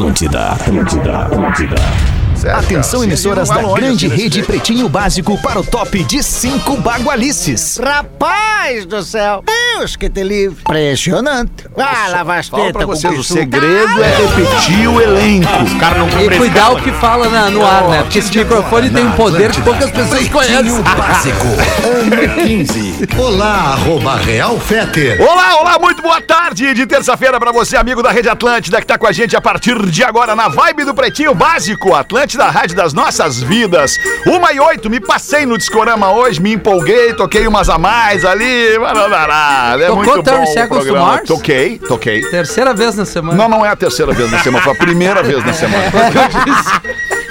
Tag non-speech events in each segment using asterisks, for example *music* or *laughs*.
Atlântida, Atlântida, Atlântida. Atenção, emissoras da grande rede Pretinho Básico para o top de cinco bagualices. Rapaz do céu! Deus que te livre! Impressionante! Ah, lava as pra tetas com vocês, o segredo é repetir o elenco. Os caras não E cuidar o que fala na- no ar, né? Porque esse microfone tem um poder que poucas pessoas conhecem. Básico, ano 15. Olá, arroba Real Feter. Olá, olá, muito boa tarde de terça-feira pra você, amigo da Rede Atlântida, que tá com a gente a partir de agora na vibe do Pretinho Básico, Atlântida, a rádio das nossas vidas. Uma e oito, me passei no Discorama hoje, me empolguei, toquei umas a mais ali, barará. É Tocou muito 30 bom o Seconds programa. Mars? Toquei, toquei. Terceira vez na semana. Não, não é a terceira vez na semana, foi a primeira *laughs* vez na semana.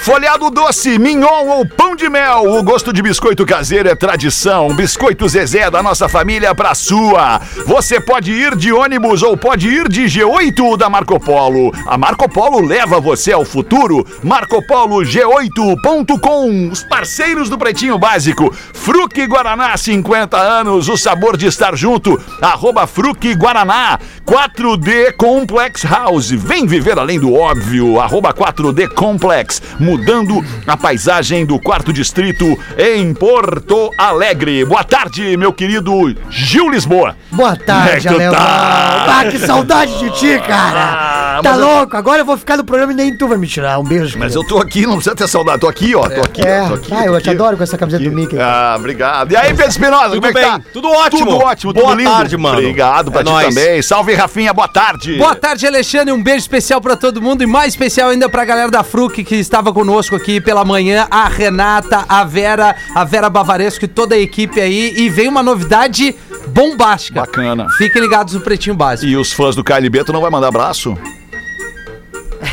Folhado doce, mignon ou pão de mel. O gosto de biscoito caseiro é tradição. Biscoito Zezé da nossa família pra sua. Você pode ir de ônibus ou pode ir de G8 da Marco Polo. A Marco Polo leva você ao futuro. MarcoPoloG8.com. Os parceiros do Pretinho Básico. Fruque Guaraná, 50 anos. O sabor de estar junto. Arroba Fruque Guaraná. 4D Complex House. Vem viver além do óbvio. Arroba 4D Complex. Mudando a paisagem do quarto distrito em Porto Alegre. Boa tarde, meu querido Gil Lisboa. Boa é tarde, tu Alemão. tá? Ah, que saudade de ti, *laughs* cara! Ah, tá mas eu- louco? Agora eu vou ficar no programa e nem tu vai me tirar. Um beijo. Mas querido. eu tô aqui, não precisa ter saudade. Tô aqui, ó. Tô aqui, É, tô aqui. ah, tô eu te aqui. adoro com essa camiseta do Mickey. Ah, obrigado. E aí, Pedro Espinosa, como é que bem? tá? Tudo ótimo. Tudo ótimo, Boa tudo lindo. tarde, mano. Obrigado pra É ti nóis. também. Salve, Rafinha, boa tarde. Boa tarde, Alexandre. Um beijo especial pra todo mundo e mais especial ainda pra galera da Fruc que estava conosco aqui pela manhã, a Renata, a Vera, a Vera Bavaresco e toda a equipe aí. E vem uma novidade bombástica. Bacana. Fiquem ligados no Pretinho Básico. E os fãs do KLB, tu não vai mandar abraço?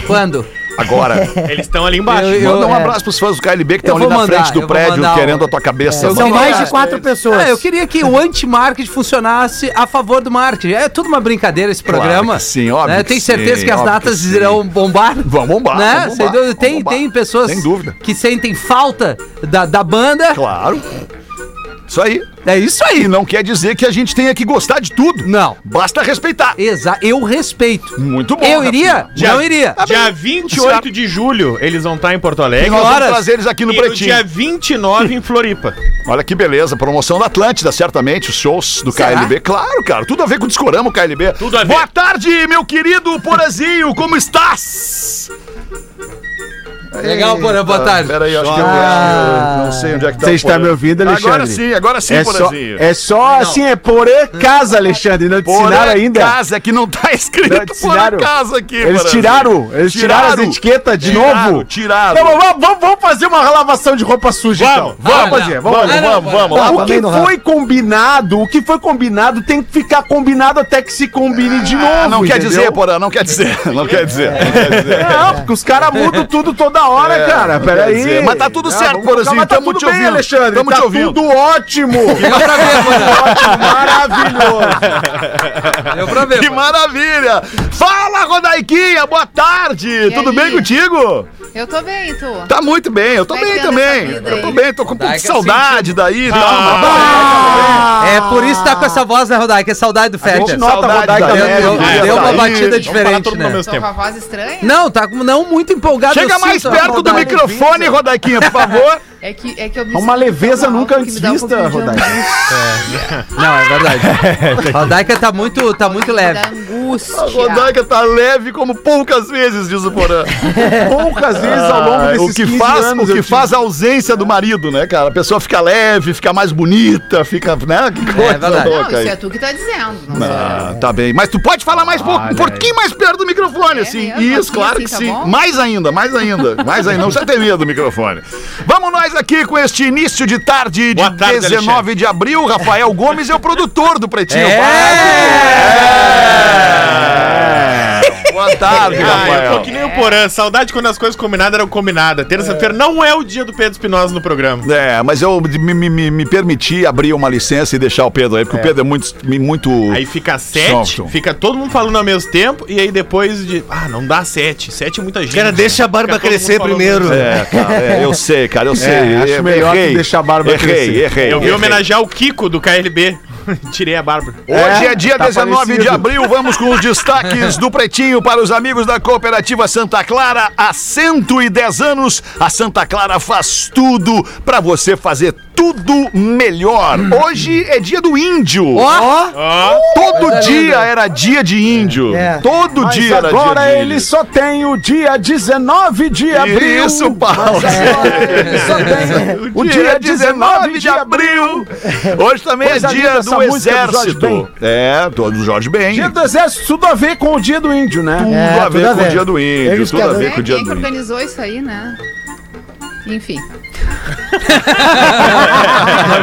Quando? Agora. *laughs* Eles estão ali embaixo. Eu- eu- Manda um é. abraço pros fãs do KLB que estão ali na mandar, frente do prédio mandar querendo a tua cabeça. eu São mais de quatro pessoas. Ah, eu queria que o anti-marketing funcionasse a favor do marketing. É tudo uma brincadeira esse Claro programa. que sim, óbvio né? Tenho certeza sim, que as datas que irão bombar. Vão bombar, Né? vão bombar, dúvida. vão tem, bombar. tem pessoas Sem dúvida. que sentem falta da, da banda. Claro. Isso aí. É isso E aí. não quer dizer que a gente tenha que gostar de tudo. Não. Basta respeitar. Exa eu respeito. Muito bom. eu iria? Rafinha. Não iria. Dia 28 de julho, eles vão estar em Porto Alegre. nós vamos horas? trazer eles aqui no E Pretinho. dia 29 em Floripa. Olha que beleza, promoção da Atlântida, certamente, os shows do Será? KLB. Claro, cara, tudo a ver com o Discorama, o KLB. Tudo a ver. Boa tarde, meu querido Porazinho, como estás? Legal, Porã, boa tarde. Pera aí, acho que eu, Ah. eu não sei onde é que tá Você está Porã. me ouvindo, Alexandre? Agora sim, agora sim, é só, Porazinho. é só assim, é por casa, Alexandre. Não te Porã ensinaram ainda? casa, que não tá escrito Não Porã casa aqui, Eles tiraram, eles tiraram, as etiquetas de Tiraram, novo. Tiraram. Então, vamos, vamos- vamos fazer uma lavação de roupa suja, então. vamos. Vamos fazer, vamos Vamos, vamos, vamos. Lá O que foi combinado, o que foi combinado tem que ficar combinado até que se combine de novo. Ah, não quer dizer, Porã, não quer dizer. Não quer dizer. Não quer dizer. Não, porque os caras mudam tudo toda hora, É, cara. Peraí. Mas tá tudo certo, Porazinho, colocar, mas tá tamo tudo te bem, ouvindo. Alexandre. Tamo tá te ouvindo. tudo ótimo. *laughs* Deu pra ver, *laughs* maravilhoso. Deu pra ver. Que Porã. maravilha! Fala, Rodaiquinha, boa tarde! Tudo aí? bem contigo? Eu tô bem, e tu? Tá muito bem, eu tô é bem também. Eu tô bem, tô com um pouco de Rodaica saudade daí. tá? É por isso que tá com essa voz, né, Rodai? Que é saudade do Fetter. gente nota a Rodaica Deu, né? deu uma Tá batida diferente, né? Tô com tempo. a voz estranha? Não, tá não muito empolgado. Chega mais a perto do microfone, Rodaiquinha, por favor. *laughs* É que, é que eu me Uma leveza nunca antes um vista, de Rodaica. angústia, Não, é verdade. A *laughs* Rodaica tá muito, tá muito leve. angústia. A Rodaica tá leve como poucas vezes, diz o Porã. *laughs* Poucas vezes ao longo Ah, desses o que 15 faz, anos o que faz a ausência do marido, né, cara? A pessoa fica leve, fica mais bonita, fica, né? Que coisa verdade. Não, louca isso aí. é tu que tá dizendo. Não tá bem. Mas tu pode falar mais pouco, um pouquinho mais perto do microfone, É assim. Isso, claro assim, que tá sim. bom? Mais ainda, mais ainda. Mais ainda. Não precisa ter medo do microfone. Vamos nós aqui com este início de tarde de tarde, 19 Alexandre. de abril. Rafael Gomes é o produtor do Pretinho É! Básico. É. Boa tarde, *laughs* Ah, eu tô que nem o Porã. Saudade quando as coisas combinadas eram combinadas. Terça-feira não é o dia do Pedro Espinosa no programa. É, mas eu me, me, me- me permiti abrir uma licença e deixar o Pedro aí, porque o Pedro é muito. muito... Aí fica sete, fica todo mundo falando ao mesmo tempo, e aí depois de. Ah, não dá sete. Sete é muita gente. Cara, deixa a barba crescer primeiro. É, cara, é, eu sei, cara, eu sei. acho Errei, melhor tu deixar a barba errei, crescer. Errei, Eu vi errei. homenagear o Kiko do KLB. *laughs* Tirei a Bárbara. Hoje é, dia tá 19 de parecido. abril, vamos com os *laughs* destaques do Pretinho para os amigos da Cooperativa Santa Clara. Há 110 anos, a Santa Clara faz tudo para você fazer tudo melhor. Hoje é dia do índio. Ó, Todo Coisa dia linda. era dia de índio. É. Todo Mas dia era dia agora de ele índio. só tem o dia 19 de abril. Isso, Paulo. Mas agora ele só *laughs* tem O dia 19 de abril. Hoje também Coisa é dia do do exército. É, do do Jorge Ben. Dia do Exército, tudo a ver com o dia do índio, né? Tudo É, a tudo ver a com o dia do índio. Eles Tudo a ver É, com o dia quem do índio. organizou isso aí, né? Enfim, *laughs*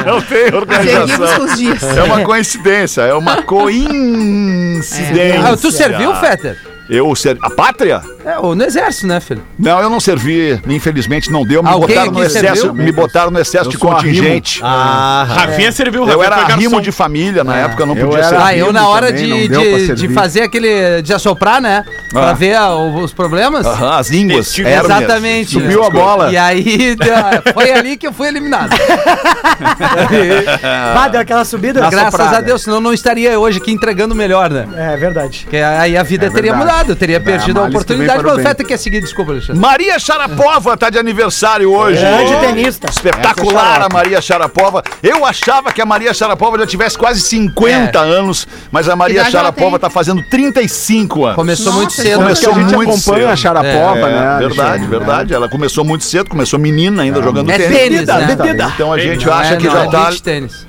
Não tem organização. com os dias. É uma coincidência, é uma *laughs* coincidência. ah, tu serviu, Fetter? Eu ser... A pátria? É, ou no exército, né, filho? Não, eu não servi. Infelizmente não deu. Me Alguém botaram no aqui excesso. serviu? Me botaram no excesso Eu de sou contingente. Ah, Rafinha serviu, eu Rafinha era foi garçom. rimo de família na época, eu não eu podia era- servir. Ah, eu na hora também, de, deu pra de, de servir. fazer aquele. de assoprar, né? Pra Ah. ver ah, o- os problemas. Aham, as línguas. Hermes, Exatamente. subiu a bola. E aí, deu- foi ali que eu fui eliminado. *laughs* Vai, deu aquela subida. Graças a Deus, senão eu não estaria hoje aqui entregando o melhor, né? É verdade. Porque aí a vida É teria verdade. Mudado, eu teria perdido a oportunidade. Mas o. Feta quer seguir, desculpa, Alexandre. Maria Sharapova tá de aniversário hoje. Grande tenista. Espetacular a Maria Sharapova. Eu achava que a Maria Sharapova já tivesse quase 50 anos, mas a Maria Sharapova tá fazendo 35 anos. Começou Nossa, muito cedo. a Começou gente muito acompanha cedo. a Sharapova, É, né? verdade, verdade. Ela começou muito cedo, começou menina ainda jogando É tênis. tênis, né? bebida. Então a gente acha é, que já é tá. tênis.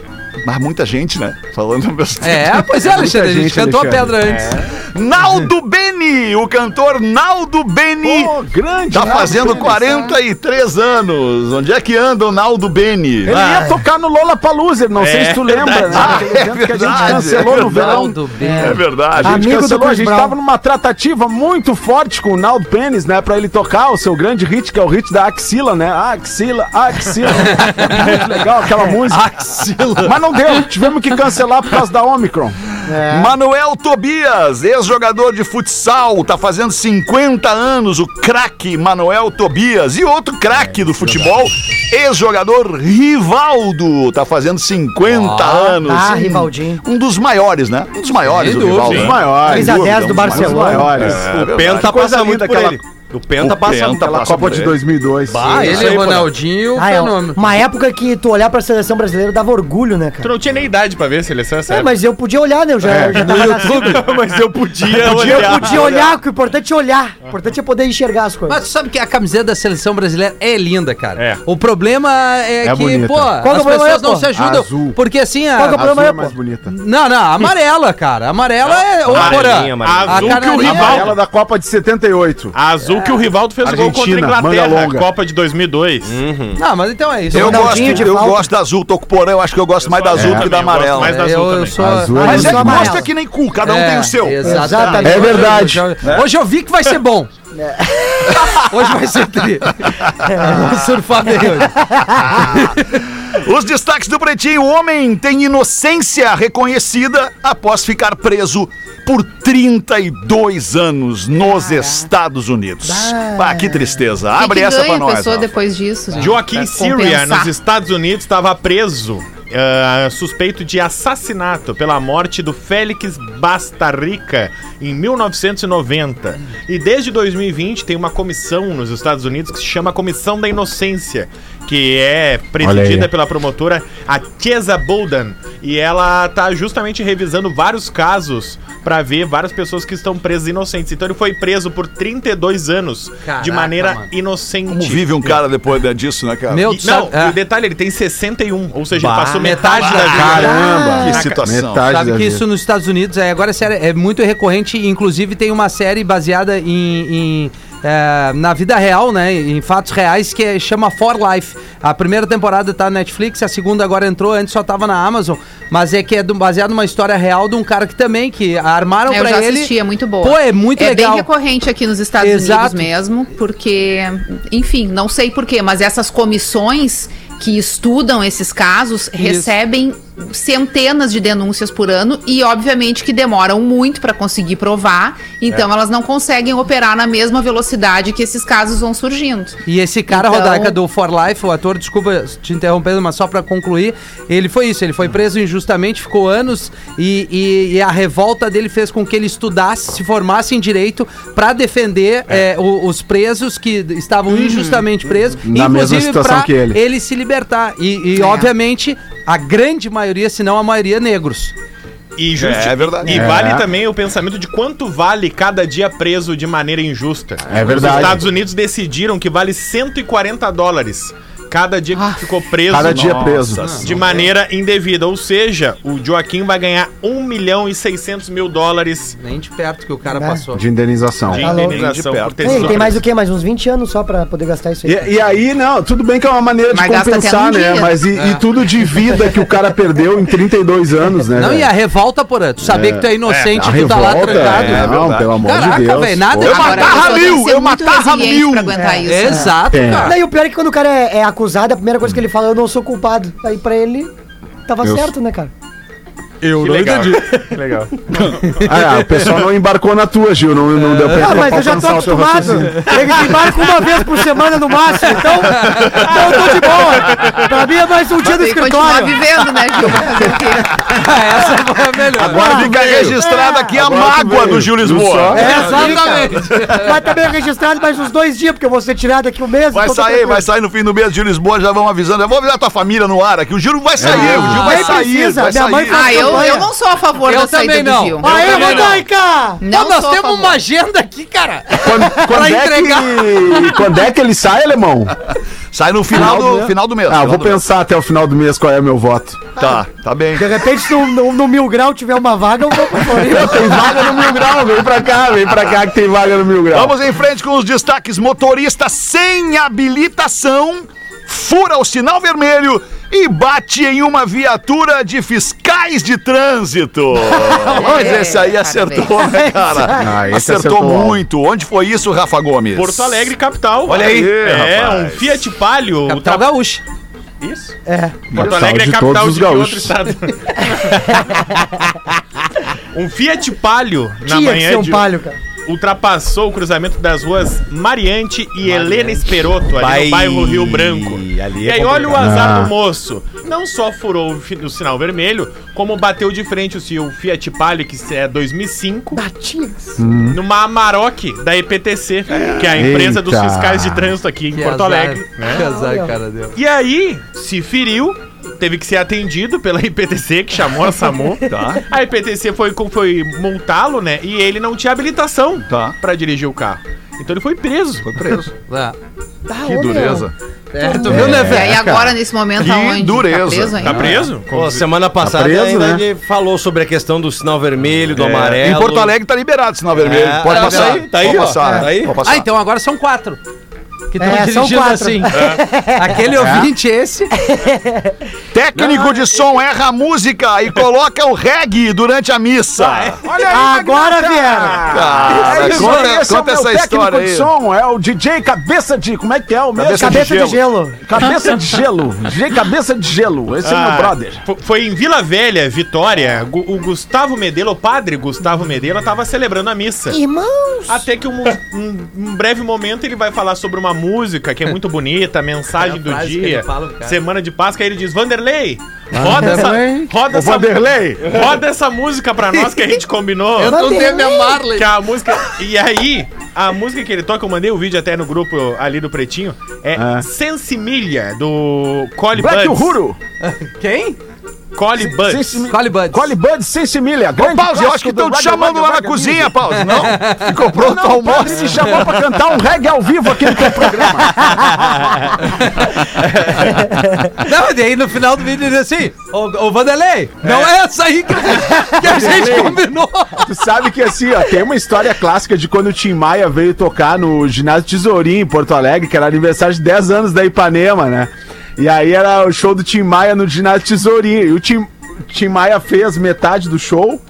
Mas muita gente, né? Falando besteira. É, pois é, *laughs* Alexandre, a gente gente, cantou a pedra antes. Naldo Beni, o cantor Naldo Beni. Pô, grande. Tá Naldo fazendo Pênis, 43 anos. Onde é que anda o Naldo Beni? Ele ia tocar no Lola Paluser, não sei É se tu lembra, né? Ah, Aquele é evento que a gente verdade, cancelou é no verão. Naldo Beni. É verdade. A gente Amigo do cancelou, a gente Brown. tava numa tratativa muito forte com o Naldo Pênis, né? Pra ele tocar o seu grande hit, que é o hit da Axila, né? Axila, Axila. *laughs* muito legal aquela música. Axila. Mas não deu, tivemos que cancelar por causa da Omicron. Manuel Tobias, ex-jogador de futsal, tá fazendo 50 anos, o craque Manuel Tobias. E outro craque do futebol, ex-jogador Rivaldo, tá fazendo 50 anos. ah, Um- Rivaldinho. Um dos maiores, né? Um dos maiores, Sem o dúvida. Rivaldo. Os né? maiores. 3 a 10 dúvida, do um dos Barcelona. maiores. É, O verdade. Penta passa muito por aquela- ele. O Penta O passa Penta passa Copa de ele. 2002. Ah, ele, o Ronaldinho, Ah, é uma época que tu olhar pra seleção brasileira dava orgulho, né, Tu cara? não tinha nem idade pra ver a seleção, é É, mas eu podia olhar, né? Eu já, já tava nascido. *laughs* Mas eu podia Eu olhar. podia olhar, que o importante é olhar. O importante é poder enxergar as coisas. Mas tu sabe que a camiseta da seleção brasileira é linda, cara. É. O problema é, É que, bonita. pô, que é o as problema pessoas aí, não pô? se ajudam. Azul. Porque assim, a... Qual que é o problema Azul é aí, mais pô? bonita. Não, não, amarela, cara. Amarela é. Ô, Porã, Azul que o rival- Ela da Copa de 78. A azul que o Rivaldo fez o gol contra a Argentina, Inglaterra, longa. Copa de 2002. Não, mas então é isso. Eu gosto, eu falta. gosto da azul, tô com o porão, eu acho que eu gosto mais da azul é, do que da eu amarela. mais da azul eu, eu também. sou. Azul é Mas Eu é que gosta que nem cu, cada um é, tem o seu. Exatamente. É verdade. Hoje, hoje eu vi que vai ser bom. *laughs* Hoje vai ser tri. *laughs* Vamos surfar bem hoje. *laughs* Os destaques do Pretinho. O homem tem inocência reconhecida após ficar preso por 32 anos nos Estados Unidos. Ah, que tristeza. Abre que essa pra nós. pessoa Rafa. depois disso, gente? Joaquim Syria, nos Estados Unidos, estava preso, ah, suspeito de assassinato pela morte do Félix Bastarrica em 1990. E desde 2020 tem uma comissão nos Estados Unidos que se chama Comissão da Inocência, que é presidida pela promotora a Chesa Bolden. E ela tá justamente revisando vários casos para ver várias pessoas que estão presas inocentes. Então ele foi preso por 32 anos de Caraca, maneira mano. inocente. Como vive um cara depois de- disso, né, cara? Meu, E- não, é. e o detalhe, ele tem 61, ou seja, Bah, ele passou metade, metade da da vida. Caramba. Que situação. Metade Sabe da que vida. isso nos Estados Unidos é agora é sério, é muito recorrente. Inclusive tem uma série baseada em, em, é, na vida real, né? Em fatos reais que é- chama For Life. A primeira temporada tá na Netflix, a segunda agora entrou, antes só tava na Amazon. Mas é que é do- baseado numa história real de um cara que também que armaram É, Eu pra já ele. assisti, é muito boa. Pô, é muito é legal. bem recorrente aqui nos Estados Exato. Unidos mesmo, porque, enfim, não sei porquê, mas essas comissões que estudam esses casos recebem centenas de denúncias por ano e, obviamente, que demoram muito para conseguir provar. Então, elas não conseguem operar na mesma velocidade que esses casos vão surgindo. E esse cara, Então- Rodaica, do For Life, o ator, desculpa te interrompendo, mas só pra concluir, ele foi isso, ele foi preso injustamente, ficou anos e, e- e a revolta dele fez com que ele estudasse, se formasse em direito pra defender é, o- os presos que estavam injustamente presos, Na mesma situação que ele. se libertar. E, e, obviamente, a grande maioria, se não a maioria, negros. E, justi- É, é verdade. e É. vale também o pensamento de quanto vale cada dia preso de maneira injusta. É verdade. Os Estados Unidos decidiram que vale 140 dólares cada dia que ficou preso. Cada dia Nossa preso. De maneira indevida. Ou seja, o Joaquim vai ganhar 1 milhão e 600 mil dólares Nem de perto que o cara Né? passou. De indenização. de Tá indenização De por perto. Ei, tem mais o quê? Mais uns 20 anos só pra poder gastar isso aí. E, e aí, não, tudo bem que é uma maneira de Mas até compensar, num né? dia. Mas e, e tudo de vida que o cara perdeu em 32 anos, né? Não, velho? e a revolta, porra, tu saber que tu é inocente A e tu tá lá revolta, trancado. é, não, verdade. pelo amor Caraca, de Deus. velho, nada- Eu matava mil, eu matava mil. Isso. né? Exato, É. cara. Não, e o pior é que quando o cara é, é acusado, a primeira coisa que ele fala, eu não sou culpado. Aí pra ele, tava Eu- certo, né, cara? Eu Que não legal. entendi. *laughs* Legal. Ah, o pessoal não embarcou na tua, Gil. Não, não deu pra Ah, mas eu já tô o acostumado. Ele embarca uma vez por semana no máximo, então, então eu tô de boa. Pra mim é mais um dia no escritório. vivendo, né, Gil? O *laughs* quê? Essa foi a melhor. Agora fica registrada aqui a mágoa do Gil Lisboa. É, Exatamente. Mas também é registrado mais uns dois dias, porque eu vou ser tirado aqui um mês. Vai então tá sair, vai sair no fim do mês, Gil Lisboa, já vão avisando. Eu vou avisar tua família no ar aqui. O Gil vai sair, o Gil vai Nem sair. precisa, vai minha mãe sair. faz Ah, eu, eu não sou a favor Eu da saída também do não. Gil. Aê, não. Rodaica! Não nós temos uma agenda aqui, cara. Quando, *laughs* quando, é entregar. que, *laughs* quando é que ele sai, alemão? Sai no final do, final do mês. Ah, final vou do mês. pensar até o final do mês qual é o meu voto. Tá, tá bem. De repente, se no, no, no Mil Grau tiver uma vaga, eu vou pra Floripa. *laughs* Tem vaga no Mil Grau, vem pra cá, vem pra cá que tem vaga no Mil Grau. Vamos em frente com os destaques. Motorista sem habilitação fura o sinal vermelho e bate em uma viatura de fiscais de trânsito. *laughs* Mas esse aí acertou, né, *laughs* cara? Ah, esse acertou, acertou alto. muito. Onde foi isso, Rafa Gomes? Porto Alegre, capital. Olha aí, É, rapaz. um Fiat Palio. Capital ultra- Gaúcha. Isso. É. Porto Alegre é de capital de que outro estado? *laughs* um Fiat Palio na Tinha que manhã ser um de palho, cara. Ultrapassou o cruzamento das ruas Mariante e Helena Esperoto, ali Vai- no bairro Rio Branco. ali e é aí, olha o azar Ah. do moço. Não só furou o, o sinal vermelho, como bateu de frente o seu Fiat Palio, que é 2005, Batias. numa Amarok da EPTC, que é a empresa dos Eita. fiscais de trânsito aqui em Que Porto azar. Alegre. né? Que azar, cara, deu. E aí, se feriu, teve que ser atendido pela IPTC, que chamou a SAMU. Tá. A IPTC foi, foi multá-lo, né? E ele não tinha habilitação Tá. pra dirigir o carro. Então ele foi preso. Foi preso. *laughs* Ah. Tá, Que ô, dureza. É, tu viu, né, E velho? agora, nesse momento, Que aonde? dureza. Tá preso ainda? Tá preso? Pô, semana passada preso, ainda né? ele falou sobre a questão do sinal vermelho, do É, amarelo. Em Porto Alegre tá liberado o sinal vermelho. É, Pode tá passar. aí, tá aí, ó. passar. Tá aí. Pode passar. Ah, então agora são quatro. Que estão É, são dirigindo quatro. assim. *laughs* Aquele ouvinte, esse. Técnico de som erra a música e coloca o reggae durante a missa. Olha aí, Agora vieram. Cara, É isso conta, é o conta meu essa técnico história de aí. som, é o DJ Cabeça de... Como é que é o mesmo? Cabeça de Cabeça de gelo. gelo. Cabeça de Gelo. DJ Cabeça de Gelo. Esse é meu Ah, brother. fo- Foi em Vila Velha, Vitória. O Gustavo Medela, o padre Gustavo Medela, tava celebrando a missa. Irmãos. Até que um, um- um breve momento ele vai falar sobre uma música que é muito bonita, a mensagem É a do dia, fala, semana de Páscoa, aí ele diz, Vanderlei, roda essa, Vanderlei. roda, essa, Vanderlei. roda essa música pra nós que a gente combinou. Eu não tenho minha Marley. Que a música. E aí, a música que ele toca, eu mandei o vídeo até no grupo ali do Pretinho, é Ah. Sensimilha, do Cole Black Buds. Uhuru. Quem? Cole Buds. Cole Buds. Cole Bud Sensimilha. Ô, Pause, eu acho que estão te chamando lá na cozinha, Pause. Não? *laughs* Ficou pronto o almoço. me chamou pra cantar um reggae ao vivo aqui no teu programa. *laughs* Não, e aí no final do vídeo ele diz assim: Ô, ô Vanderlei, não é essa aí que, que a gente combinou. Tu sabe que assim, ó, tem uma história clássica de quando o Tim Maia veio tocar no ginásio Tesourinho em Porto Alegre, que era aniversário de 10 anos da Ipanema, né? E aí era o show do Tim Maia no ginásio Tesourinho. E o Tim, Tim Maia fez metade do show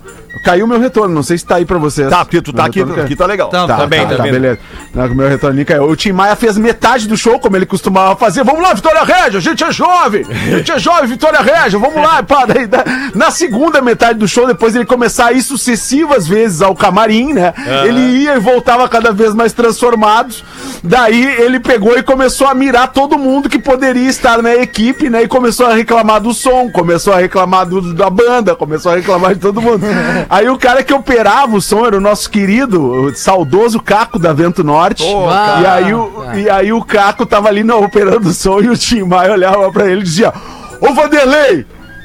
caiu meu retorno, não sei se tá aí pra vocês. Tá, porque tu tá aqui, caiu. aqui tá legal. Tá, Tá, Também, tá, também. beleza. Não, o meu retorno caiu. O Tim Maia fez metade do show, como ele costumava fazer. Vamos lá, Vitória Régia, a gente é jovem. A gente é jovem, Vitória Régia, vamos lá. Pá, daí, da- na segunda metade do show, depois ele começar a ir sucessivas vezes ao camarim, né? Ele ia e voltava cada vez mais transformados. Daí ele pegou e começou a mirar todo mundo que poderia estar na equipe, né? E começou a reclamar do som, começou a reclamar do- da banda, começou a reclamar de todo mundo. *laughs* Aí o cara que operava o som era o nosso querido, o saudoso Caco da Vento Norte. cara. e, aí o, e aí o Caco tava ali não, operando o som e o Tim Maia olhava pra ele e dizia: Ô Vanderlei!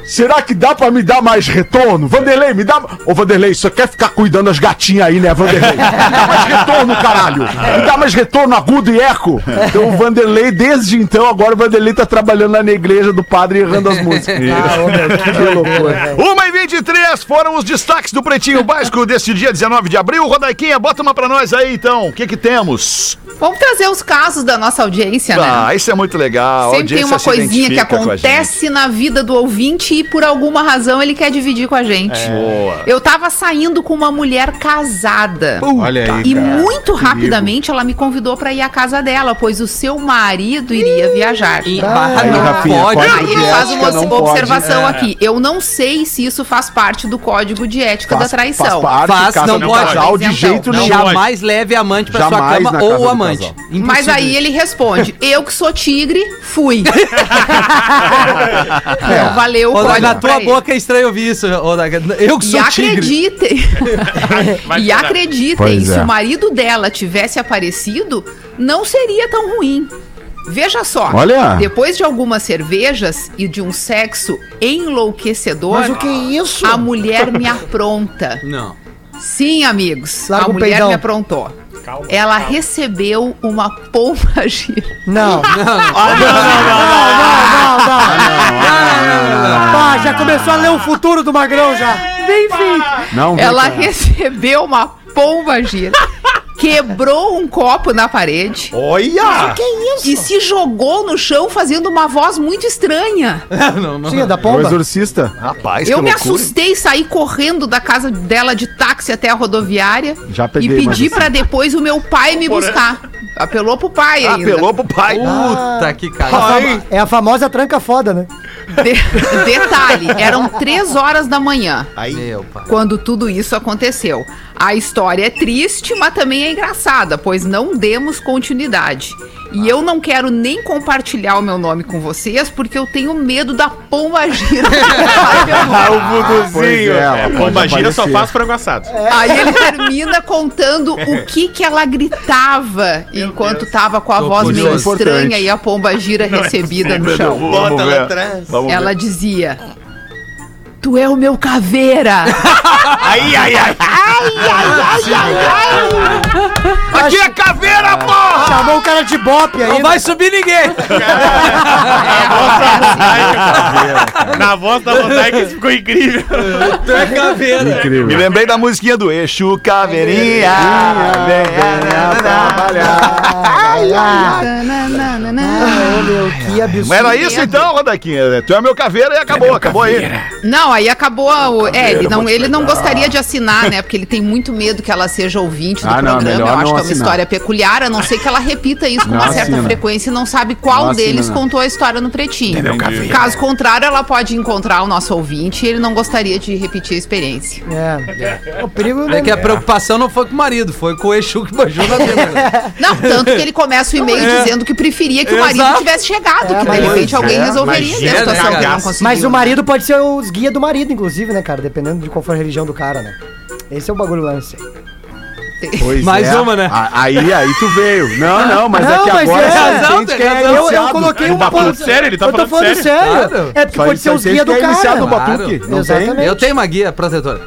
Será que dá pra me dar mais retorno? Vanderlei, me dá. Ô, Vanderlei, você quer ficar cuidando das gatinhas aí, né, Vanderlei? Me dá mais retorno, caralho! Me dá mais retorno agudo e eco! Então o Vanderlei, desde então, agora o Vanderlei tá trabalhando lá na igreja do padre errando as músicas. *laughs* Ah, que loucura. Uma e 23 foram os destaques do Pretinho Básico deste dia 19 de abril. Rodaiquinha, bota uma pra nós aí então. O que que temos? Vamos trazer os casos da nossa audiência, né? Ah, isso é muito legal. Sempre tem uma coisinha que acontece na vida do ouvinte e por alguma razão ele quer dividir com a gente. É. Boa. Eu tava saindo com uma mulher casada. Olha aí, E cara. muito rapidamente ela me convidou pra ir à casa dela, pois o seu marido iria viajar. E- Ah, Ah, não Rafinha, pode. faz uma não observação pode. aqui. Eu não sei se isso faz parte do código de ética da traição. Faz parte, Faz, não pode. casal de Então, jeito não nenhum. Jamais leve amante pra sua cama ou amante. Mas aí ele responde: Eu que sou tigre, fui. *laughs* *laughs* Então, valeu Ô, código na tua boca é estranho ouvir isso. Eu que E sou tigre. acreditem, *laughs* e acreditem, Pois se é. o marido dela tivesse aparecido, não seria tão ruim. Veja só, Olha. depois de algumas cervejas e de um sexo enlouquecedor, Mas o que é isso? a mulher me apronta. Não. Sim, amigos, Larga a mulher peidão. me aprontou. Ela recebeu uma pomba *laughs* gira. *laughs* Não. Não, não, não, não. Pá, já começou a ler o futuro do Magrão já. Enfim, Não, ela recebeu uma pomba gira. Quebrou um copo na parede Olha! e se jogou no chão fazendo uma voz muito estranha. *laughs* Sim, é da O pomba. exorcista. Rapaz, Eu que me loucura. assustei, saí correndo da casa dela de táxi até a rodoviária Já e peguei, mas pedi assim- pra depois o meu pai me buscar. Apelou pro pai ainda. Apelou pro pai. Puta que A cara. É a famosa tranca foda, né? De- detalhe, eram três horas da manhã Meu pai. quando tudo isso aconteceu. A história é triste, mas também é engraçada, pois não demos continuidade. E eu não quero nem compartilhar o meu nome com vocês, porque eu tenho medo da pomba gira. *laughs* Ah, o é, ela É, pomba gira só faz frango assado. Aí ele termina contando o que que ela gritava enquanto tava com a Tô voz meio estranha Importante. e a pomba gira recebida no chão. Vamos ver. atrás. Ela dizia: Tu é o meu caveira. Ai, ai, ai. Aqui é caveira, porra! Chamou o cara de bope aí. Não vai subir ninguém. Na voz da isso ficou incrível. Tu é caveira. Me Incrível. lembrei da musiquinha do Eixo Caveirinha. Ô, meu, que absurdo. Era isso então, Rodaquinha? Tu é meu caveira e acabou, acabou aí. Não, aí acabou. o- É, ele não, ele não gostaria de assinar, né? Porque ele tem muito medo que ela seja ouvinte do Ah, não, programa. Eu acho que é uma assinar. história peculiar, a não ser que ela repita isso com Não uma certa assina. frequência e não sabe qual Não assina, deles não. contou a história no pretinho. Caso contrário, ela pode encontrar o nosso ouvinte e ele não gostaria de repetir a experiência. É. O perigo É que a preocupação não foi com o marido, foi com o Exu que *laughs* beijou na tela. Não, tanto que ele começa o e-mail É. dizendo que preferia que o marido Exato. tivesse chegado, É, que mas- de repente alguém é, resolveria imagina, a situação que não conseguiu. Mas o marido pode ser os guia do marido, inclusive, né, cara? Dependendo de qual for a religião do cara, né? Esse é o bagulho lance. Pois Mais é. uma, né? Aí, aí tu veio. Não, não, mas Não, é que mas agora é. Razão, quem é razão. Eu, eu coloquei Ele um tá falando sério, ele tá eu tô falando falando sério. sério. Claro. É porque Só- pode ser os guia do é iniciado cara. no Claro. Batuque. Não Exatamente. tem? Eu tenho uma guia protetora.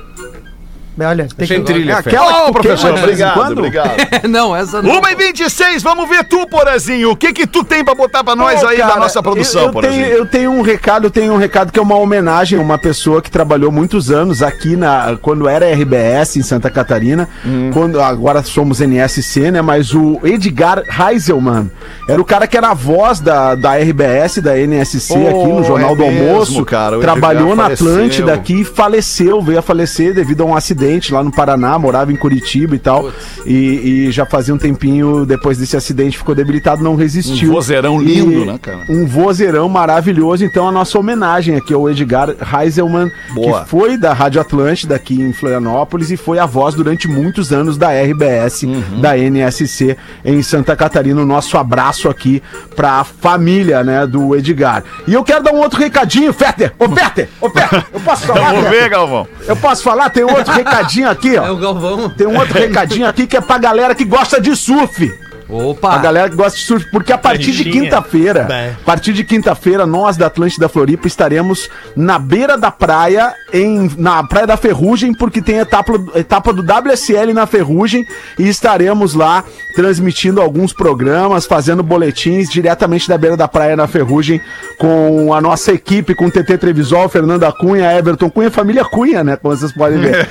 Olha, tem Sem que... trilha, Fé. Aquela tu professor, obrigado, quando? obrigado. *laughs* não, essa não. 1 e 26 vamos ver tu, Porazinho. O que que tu tem pra botar pra nós Pô, aí cara, da nossa produção, eu, eu Porazinho? tenho, eu tenho um recado, eu tenho um recado que é uma homenagem a uma pessoa que trabalhou muitos anos aqui na quando era RBS em Santa Catarina, Hum. quando agora somos NSC, né? Mas o Edgar Heiselman era o cara que era a voz da, da RBS, da NSC Pô, aqui no Jornal é do mesmo, Almoço. cara, trabalhou na faleceu. Atlântida aqui e faleceu, veio a falecer devido a um acidente lá no Paraná, morava em Curitiba e tal. E, e já fazia um tempinho depois desse acidente ficou debilitado, não resistiu. Um vozeirão E- lindo, né, cara? um vozeirão maravilhoso. Então, a nossa homenagem aqui ao Edgar Heiselman, Boa. que foi da Rádio Atlântida aqui em Florianópolis e foi a voz durante muitos anos da RBS, Uhum. da NSC em Santa Catarina. O nosso abraço aqui pra família, né, do Edgar. E eu quero dar um outro recadinho, Fetter. Ô, Fetter, ô, Fetter, eu posso *laughs* falar? Vamos ver, Galvão. Eu posso falar? Tem outro recadinho aqui, É ó. o Galvão. Tem um outro recadinho aqui que é pra galera que gosta de surf. Opa. A galera que gosta de surf, porque a partir de quinta-feira, a partir de quinta-feira, nós da Atlântida Floripa estaremos na beira da praia, em, na Praia da Ferrugem, porque tem etapa, etapa do WSL na Ferrugem e estaremos lá transmitindo alguns programas, fazendo boletins diretamente da beira da praia na Ferrugem com a nossa equipe, com o TT Trevisol, Fernanda Cunha, Everton Cunha, família Cunha, né? Como vocês podem ver.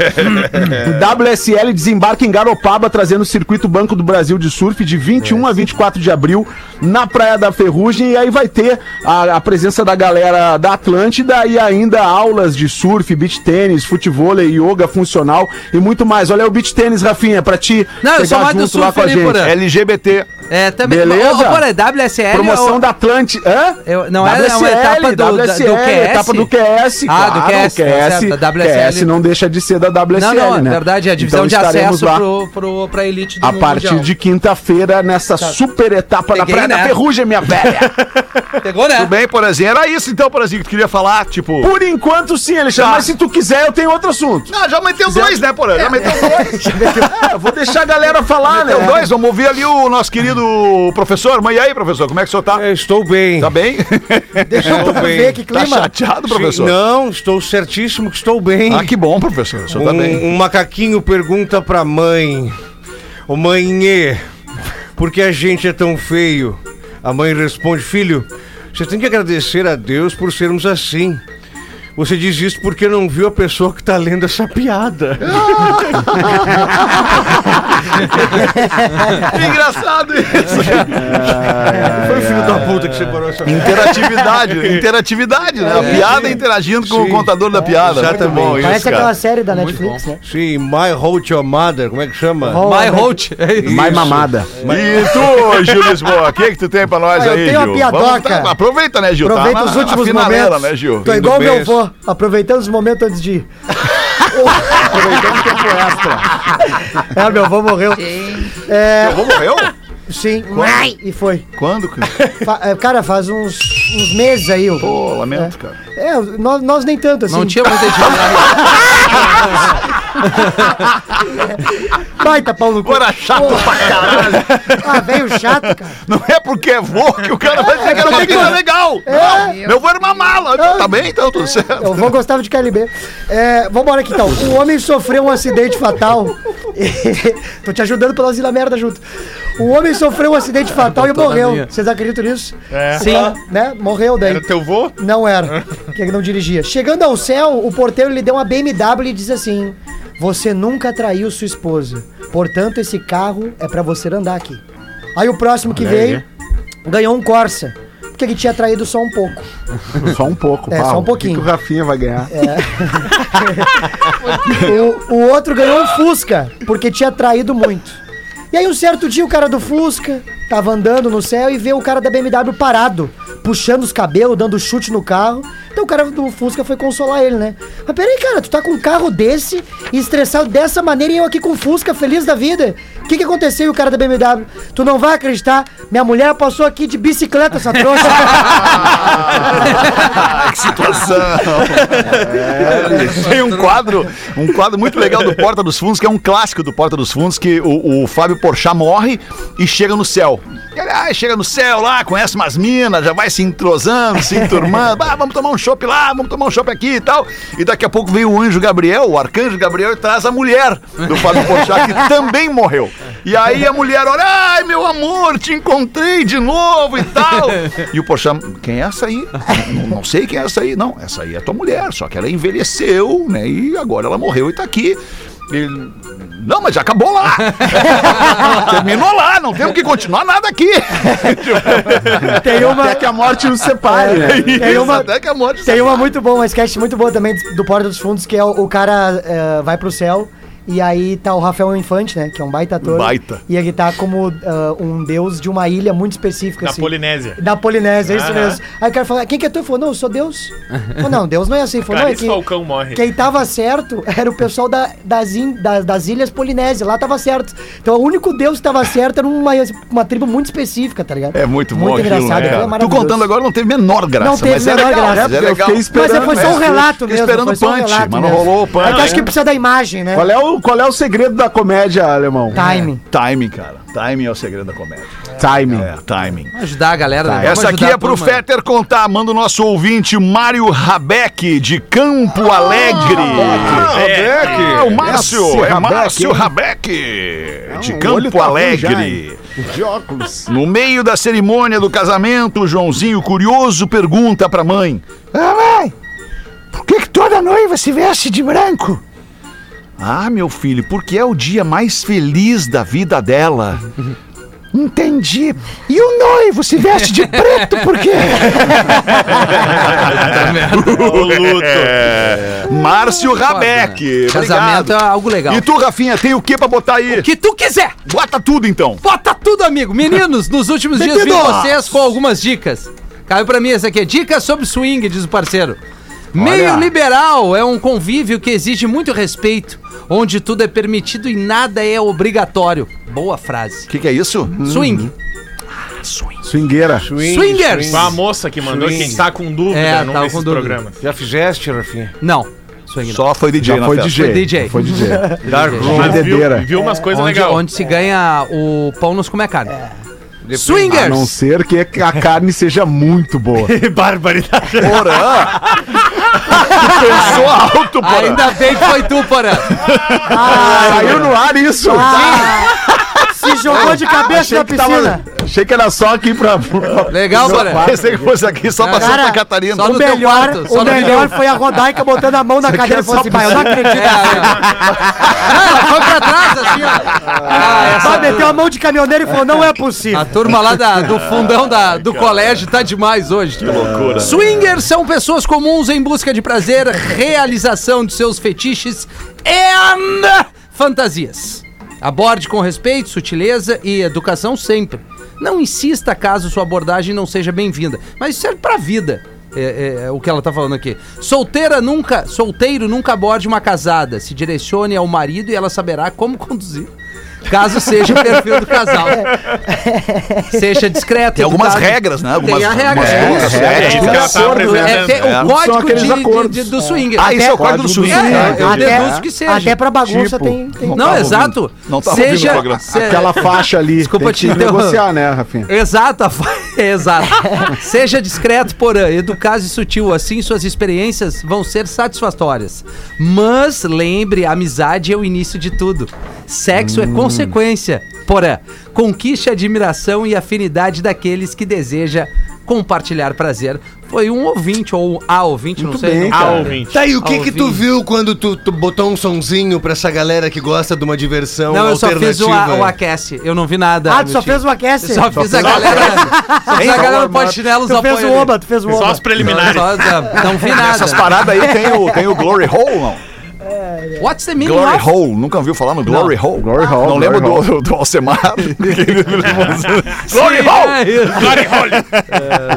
*laughs* WSL desembarca em Garopaba, trazendo o circuito Banco do Brasil de Surf de 21 a 24 de abril na Praia da Ferrugem. E aí vai ter a, a presença da galera da Atlântida e ainda aulas de surf, beach tênis, futebol, yoga funcional e muito mais. Olha o beach tênis, Rafinha, pra ti Não, eu sou mais do surf ali, Porã. LGBT. É, também. Beleza? Ô, Porã, WSL. Promoção ou- da Atlântida. Hã? Eu- não é- é uma etapa do- da- do QS? etapa do QS. Ah, do claro, QS, tá WSL. QS não deixa de ser da WSL, Não, não, é né? verdade, é a divisão Então de acesso lá pro, pro, pra elite do a partir Mundial. de quinta-feira nessa super etapa na Peguei, Praia da né? Ferrugem, minha velha. *laughs* Pegou, né? Tudo bem, Porazinho? Era isso então, Porazinho, que tu queria falar, tipo... Por enquanto, sim, Alexandre. Tá. Mas se tu quiser, eu tenho outro assunto. Ah, já meteu dois, né, Porã? Já meteu *laughs* dois. É, eu vou deixar a galera falar, né? Meteu dois, vamos ouvir ali o nosso querido professor. Mas e aí, professor, como é que o senhor tá? É, estou bem. Tá bem? Deixa eu Estou bem. ver que Tá clima. chateado, professor? Não, estou certíssimo que estou bem. Ah, que bom, professor. O senhor tá bem. Um, um macaquinho pergunta pra mãe: Ô mãe, por que a gente é tão feio? A mãe responde: Filho, você tem que agradecer a Deus por sermos assim. Você diz isso porque não viu a pessoa que tá lendo essa piada. *laughs* Que engraçado isso. Foi o filho da puta que separou essa Interatividade, *laughs* interatividade, né? A piada interagindo com o contador da piada. Exatamente. Muito bom isso, Parece cara. aquela série da Netflix, né? Sim, My Hold Your Mother, como é que chama? Oh, My né? Holt. É isso. Mais mamada. E tu, Gil Lisboa, o que que tu tem pra nós Ah, eu aí, tenho uma Gil? piadoca. tá- aproveita, né, Gil? Aproveita tá os últimos finaleira, momentos. né, Gil? Tô igual meu avô, aproveitando os momentos antes de ir. Aproveitando o tempo extra. É, meu avô morreu. É, Teu avô morreu? sim, e foi. Quando? cara? Fa- é, cara, faz uns, uns meses aí. eu- Pô, lamento, cara. É, nós, nós nem tanto assim. Não tinha muita gente. *laughs* *laughs* Baita pau no cu. Agora chato pra caralho. Ah, velho chato, cara. Não é porque é vô que o cara vai dizer que era uma vida legal. Não, meu vô era uma mala. Tá bem, então, tudo certo. Eu vou gostava de KLB. É, vambora aqui então. O homem sofreu um acidente fatal. *laughs* Tô te ajudando ir na merda junto. O homem sofreu um acidente fatal e morreu. Vocês acreditam nisso? É. Sim. Né? Morreu daí. Era teu vô? Não era. Que ele não dirigia. Chegando ao céu, o porteiro lhe deu uma BMW e disse assim: Você nunca traiu sua esposa. Portanto, esse carro é pra você andar aqui. Aí o próximo que veio ganhou um Corsa. Porque ele tinha traído só um pouco. *laughs* Só um pouco, É, só um pouquinho. O que, que o Rafinha vai ganhar? *laughs* O, o outro ganhou um Fusca, porque tinha traído muito. E aí, um certo dia, o cara do Fusca tava andando no céu e vê o cara da BMW parado, puxando os cabelos, dando chute no carro. Então o cara do Fusca foi consolar ele, né? Mas peraí, cara, tu tá com um carro desse e estressado dessa maneira e eu aqui com Fusca, feliz da vida. O que que aconteceu? E o cara da BMW, tu não vai acreditar, minha mulher passou aqui de bicicleta, essa trouxa. *laughs* que situação. Tem um quadro, um quadro muito legal do Porta dos Fundos, que é um clássico do Porta dos Fundos, que o, o Fábio Porchat morre e chega no céu. E, aliás, chega no céu lá, conhece umas minas, já vai se entrosando, se enturmando. Ah, vamos tomar um chopp lá, vamos tomar um chopp aqui e tal. E daqui a pouco veio o anjo Gabriel, o arcanjo Gabriel, e traz a mulher do Fábio Porchat, que também morreu. E aí a mulher olha, ai meu amor, te encontrei de novo e tal. E o Porchat, quem é essa aí? Não, não sei quem é essa aí. Não, essa aí é tua mulher, só que ela envelheceu, né? E agora ela morreu e tá aqui. Ele, não, mas já acabou lá. *laughs* Terminou lá, não temos que continuar nada aqui. *laughs* Tem uma, Até que a morte nos separe, né? tem Isso, uma, até que a morte tem uma muito boa, uma sketch muito boa também do Porta dos Fundos, que é o, o cara eh, vai pro céu e aí tá o Rafael Infante, né? Que é um baita ator. Baita. E ele tá como ah, um deus de uma ilha muito específica, Na assim. Polinésia. Da Polinésia, é isso Aham. mesmo. Aí o cara fala, quem que é tu? Ele falou, não, eu sou Deus. Falou, não, Deus não é assim. Ele Falou, não, é que Falcão morre. quem tava certo era o pessoal da- das, in- das, das ilhas Polinésia, lá tava certo. Então o único Deus que tava certo era uma, uma tribo muito específica, tá ligado? É muito bom Muito aquilo, engraçado, né, aquilo é cara? Tu contando agora não teve menor graça, Não teve mas é menor legal, graça. mas é Eu legal. fiquei Mas esperando. é, foi só né? um relato Fiquei mesmo. esperando só um punch, relato mas não mesmo. rolou o punch. É que acho que precisa da imagem, né? Qual é, o, qual é o segredo da comédia, alemão? Timing. Timing, cara. Timing é o segredo da comédia. Timing. É, timing. Vamos ajudar a galera. né? Vamos Essa aqui é pro. Fetter contar. Manda o nosso ouvinte Mário Rabeck, de Campo Alegre. Rabeck. Ah, o Márcio. Esse É Rabeck, Márcio? Rabeck, de o olho Campo tá Alegre. De óculos. No meio da cerimônia do casamento, o Joãozinho curioso pergunta pra mãe: Ah, mãe, por que, que toda noiva se veste de branco? Ah, meu filho, porque é o dia mais feliz da vida dela. Entendi. E o noivo se veste de preto por quê? *laughs* O luto. É. Márcio Rabeck. né? Casamento é algo legal. E tu, Rafinha, tem o que pra botar aí? O que tu quiser. Bota tudo então. Bota tudo, amigo. Meninos, nos últimos dias vi vocês com algumas dicas. Caiu pra mim essa aqui. Dicas sobre swing, diz o parceiro. Meio liberal é um convívio que exige muito respeito, onde tudo é permitido e nada é obrigatório. Boa frase. O que, que é isso? Swing. Swingueira. Swingers. Foi a moça que mandou Swing. quem tá com dúvida É, num tava desses com dúvida. programas. Já fizeste, Rafinha? Não. Swing não. Só foi DJ Já na foi festa. DJ. Foi DJ. Foi DJ. *laughs* Dark. Room. Mas viu, Bebedeira. viu umas coisas onde, legais. onde se ganha o pão nos come carne. A Swingers. não ser que a carne seja muito boa. *laughs* Barbaridade. Porã! Pensou alto, porã. Ainda bem que foi tu, Porã. Saiu no ar isso. Se jogou de cabeça na que tava- piscina. achei que era só aqui pra. Legal, Porã. Pensei que fosse aqui só pra Cara, Santa Catarina. só O melhor, quarto, só o no melhor foi a Rodaica botando a mão na cadeira e falando assim, "Vai, eu não acredito. É, é. Ela foi pra trás, assim, ó. Ah, essa- Só meteu a mão de caminhoneiro e falou, não é possível. A turma lá da- do fundão da- do colégio tá demais hoje. Que loucura. Swingers são pessoas comuns em busca de prazer, realização de seus fetiches e fantasias. Aborde com respeito, sutileza e educação sempre. Não insista caso sua abordagem não seja bem-vinda. Mas serve pra vida. É, é, é o que ela tá falando aqui. Solteira nunca, solteiro nunca aborde uma casada. Se direcione ao marido e ela saberá como *laughs* conduzir. Caso seja o perfil do casal. *laughs* Seja discreto. Tem algumas educado. regras, né? Algumas, Tem a regra. É, é, é tá. É, É. o São código aqueles de, de, acordos. de- do swing. Ah, isso é o código do swing. É, eu Até, deduzo que seja. até pra bagunça Tipo, tem... não exato. Não o seja, Aquela faixa ali. Desculpa tem te negociar, né, Rafinha? Exato, *laughs* é, exato. Seja discreto, porém, educado e sutil, assim suas experiências vão ser satisfatórias. Mas lembre, amizade é o início de tudo. Sexo é consequência. Porém, conquiste a admiração e afinidade daqueles que deseja compartilhar prazer. Foi um ouvinte, ou a ouvinte, não Muito sei. bem, não- A ouvinte. Tá, e o que que tu viu quando tu, tu botou um sonzinho pra essa galera que gosta de uma diversão Não, eu só fiz o, a- o aquece. Eu não vi nada. Ah, tu só fez o aquece? Eu só fiz a galera. Só fiz a galera no Pode-Chinelos Tu fez o oba, tu fez o Só oba. os preliminares. Só- só- não vi nada. Essas paradas aí tem o, tem o Glory Hole, não? What's the meaning Glory of? Hole, nunca ouviu falar no Glory Hole? Glory Hole, Não lembro Glory do, do Alcemar. *laughs* *laughs* Glory Hole! Glory Hole.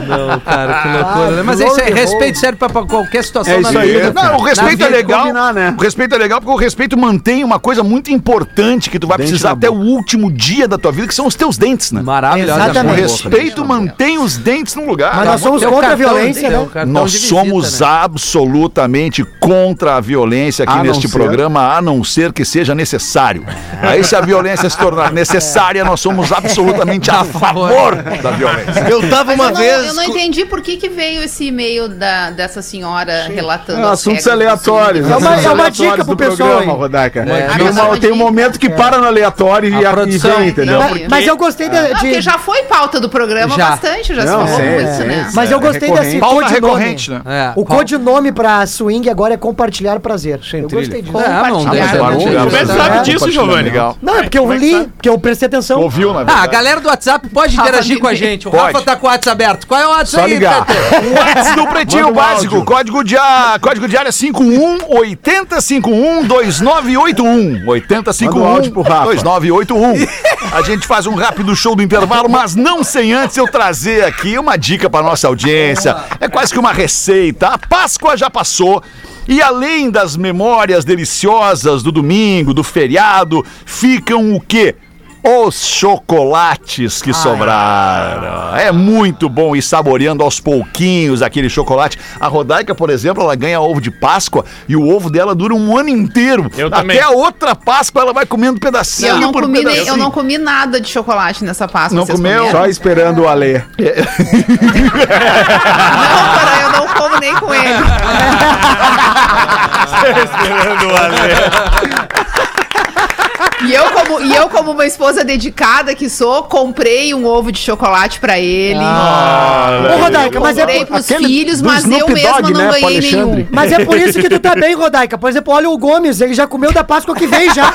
Não, cara, que loucura. né? Mas é isso aí, Glory respeito serve pra, pra qualquer situação É isso aí. vida. Não, o respeito Na é legal. combinar, né? O respeito é legal porque o respeito mantém uma coisa muito importante que tu vai Dente precisar na até boca. o último dia da tua vida, que são os teus dentes, né? Maravilhosa. O respeito mantém os dentes no lugar. Mas nós somos contra a violência, né? Nós somos né? absolutamente contra a violência aqui não neste ser programa a não ser que seja necessário. *laughs* Aí se a violência se tornar necessária, nós somos absolutamente a favor da violência. Eu tava uma eu, não, vez. eu não entendi por que, que veio esse e-mail da, dessa senhora relatando. É, as assuntos aleatórios. É uma- é uma dica pro pessoal programa. É. Tem, Ah, é tem um momento que para no aleatório e, A a, e produção. vem, entendeu? Não, Mas, mas eu gostei de. Não, de- porque já foi pauta do programa Já. bastante, já Não, se falou sim, muito, sim, né? sim. Mas eu É gostei desse Pauta codinome. recorrente, né? É, O qual- codinome pra swing agora é compartilhar prazer. eu gostei disso. É, não, deixa- Compartilhar. deixa- Como é que sabe disso, Giovanni? Não, é porque eu li, porque eu prestei atenção. Ouviu, na Ah, verdade. a galera do WhatsApp pode interagir com a gente. O Pode. Rafa tá com o WhatsApp aberto. Qual é o WhatsApp Só aí, ligar. WhatsApp do Pretinho Básico, código de, a, código de área 51 8051 2981. 8051 Manda um áudio pro Rafa. 2981. A gente faz um rápido show do intervalo, mas não sem antes eu trazer aqui uma dica para nossa audiência. É quase que uma receita. A Páscoa já passou. E além das memórias deliciosas do domingo, do feriado, ficam o quê? Os chocolates que sobraram. É muito bom ir saboreando aos pouquinhos aquele chocolate. A Rodaica, por exemplo, ela ganha ovo de Páscoa e o ovo dela dura um ano inteiro. Eu Até também. a outra Páscoa ela vai comendo pedacinho eu não, por comi nem- pedacinho. eu não comi nada de chocolate nessa Páscoa. Não comeu? comeram? Só esperando o Alê. *laughs* Não, cara, eu não como nem com ele. Esperando o Ale. E eu, como, e eu, como uma esposa dedicada que sou, comprei um ovo de chocolate pra ele. Ô, Rodaica, mas é, comprei por, pros filhos, mas eu mesma Dogg, não né, ganhei nenhum. mas é por isso que tu tá bem, Rodaica. Por exemplo, olha o Gomes, ele já comeu da Páscoa que vem já. *laughs*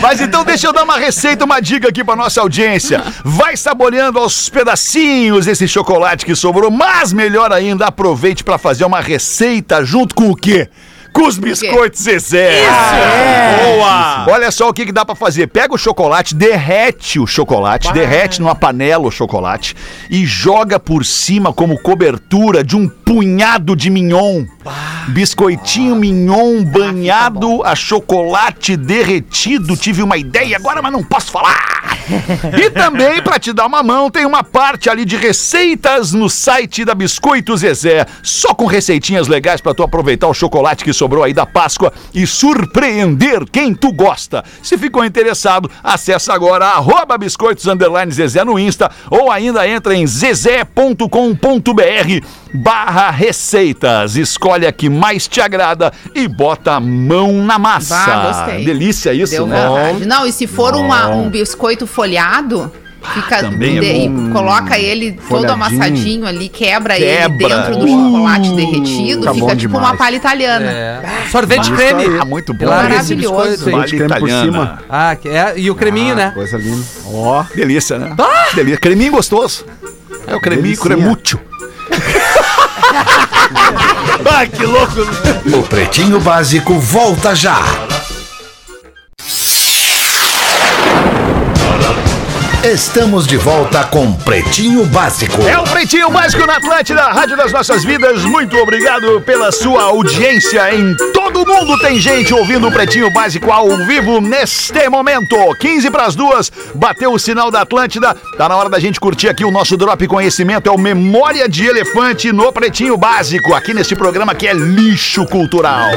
Mas então deixa eu dar uma receita, uma dica aqui pra nossa audiência. Vai saboreando aos pedacinhos esse chocolate que sobrou, mas melhor ainda, aproveite pra fazer uma receita junto com o quê? Com os biscoitos Zezé. Boa! Olha só o que, que dá pra fazer. Pega o chocolate, derrete o chocolate, derrete numa panela o chocolate e joga por cima como cobertura de um punhado de mignon. Biscoitinho mignon banhado a chocolate derretido. Tive uma ideia agora, mas não posso falar. *laughs* E também, pra te dar uma mão, tem uma parte ali de receitas no site da Biscoito Zezé. Só com receitinhas legais pra tu aproveitar o chocolate que sobrou aí da Páscoa e surpreender quem tu gosta. Se ficou interessado, acessa agora arroba biscoitos underline Zezé no Insta ou ainda entra em zezé.com.br barra receitas. Escolhe a que mais te agrada e bota a mão na massa. Ah, gostei. Delícia isso, Deu né? vontade. Não, e se for uma- um biscoito folhado, fica também é de- bom. coloca ele todo amassadinho ali, quebra, ele Quebra. dentro do Uh, chocolate derretido, fica bom fica tipo demais. uma palha italiana. É. Sorvete creme. Ah, muito bom. Maravilhoso. Palha creme por italiana. cima. Ah, que é, e o creminho, né? Coisa linda. Ó. Delícia, né? Delícia. Creminho gostoso. É o creminho cremútil. Ah, que louco! O Pretinho Básico volta já. Estamos de volta com Pretinho Básico. É o Pretinho Básico na Atlântida, Rádio das Nossas Vidas. Muito obrigado pela sua audiência. Em todo mundo tem gente ouvindo o Pretinho Básico ao vivo neste momento. 15 para as duas, bateu o sinal da Atlântida. Tá na hora da gente curtir aqui o nosso Drop Conhecimento. É o Memória de Elefante no Pretinho Básico, aqui neste programa que é lixo cultural.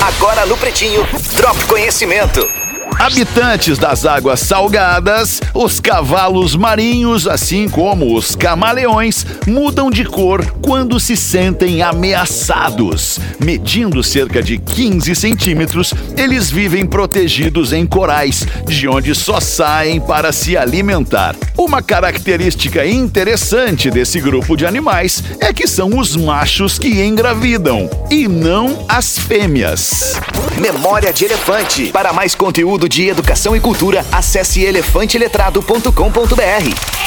Agora no Pretinho, Drop Conhecimento. Habitantes das águas salgadas, os cavalos marinhos, assim como os camaleões, mudam de cor quando se sentem ameaçados. Medindo cerca de 15 centímetros, eles vivem protegidos em corais, de onde só saem para se alimentar. Uma característica interessante desse grupo de animais é que são os machos que engravidam e não as fêmeas. Memória de Elefante. Para mais conteúdo de educação e cultura, acesse elefanteletrado.com.br.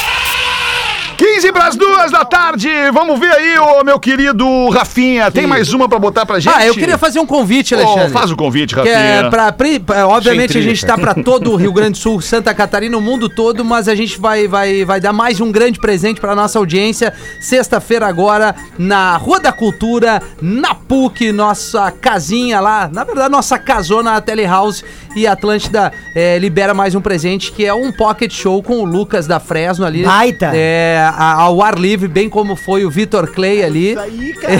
15 para as duas da tarde. Vamos ver aí, ô meu querido Rafinha. Tem mais uma pra botar pra gente? Ah, eu queria fazer um convite, Alexandre. faz o convite, Que Rafinha. é pra, pra- obviamente a gente tá pra todo o Rio *laughs* Grande do Sul, Santa Catarina, o mundo todo, mas a gente vai, vai, vai dar mais um grande presente pra nossa audiência. Sexta-feira agora, na Rua da Cultura, na PUC, nossa casinha lá, na verdade nossa casona, a Telehouse e a Atlântida eh, libera mais um presente que é um pocket show com o Lucas da Fresno ali. Baita. É, a a- ao ar livre, bem como foi o Vitor Clay ali. *laughs*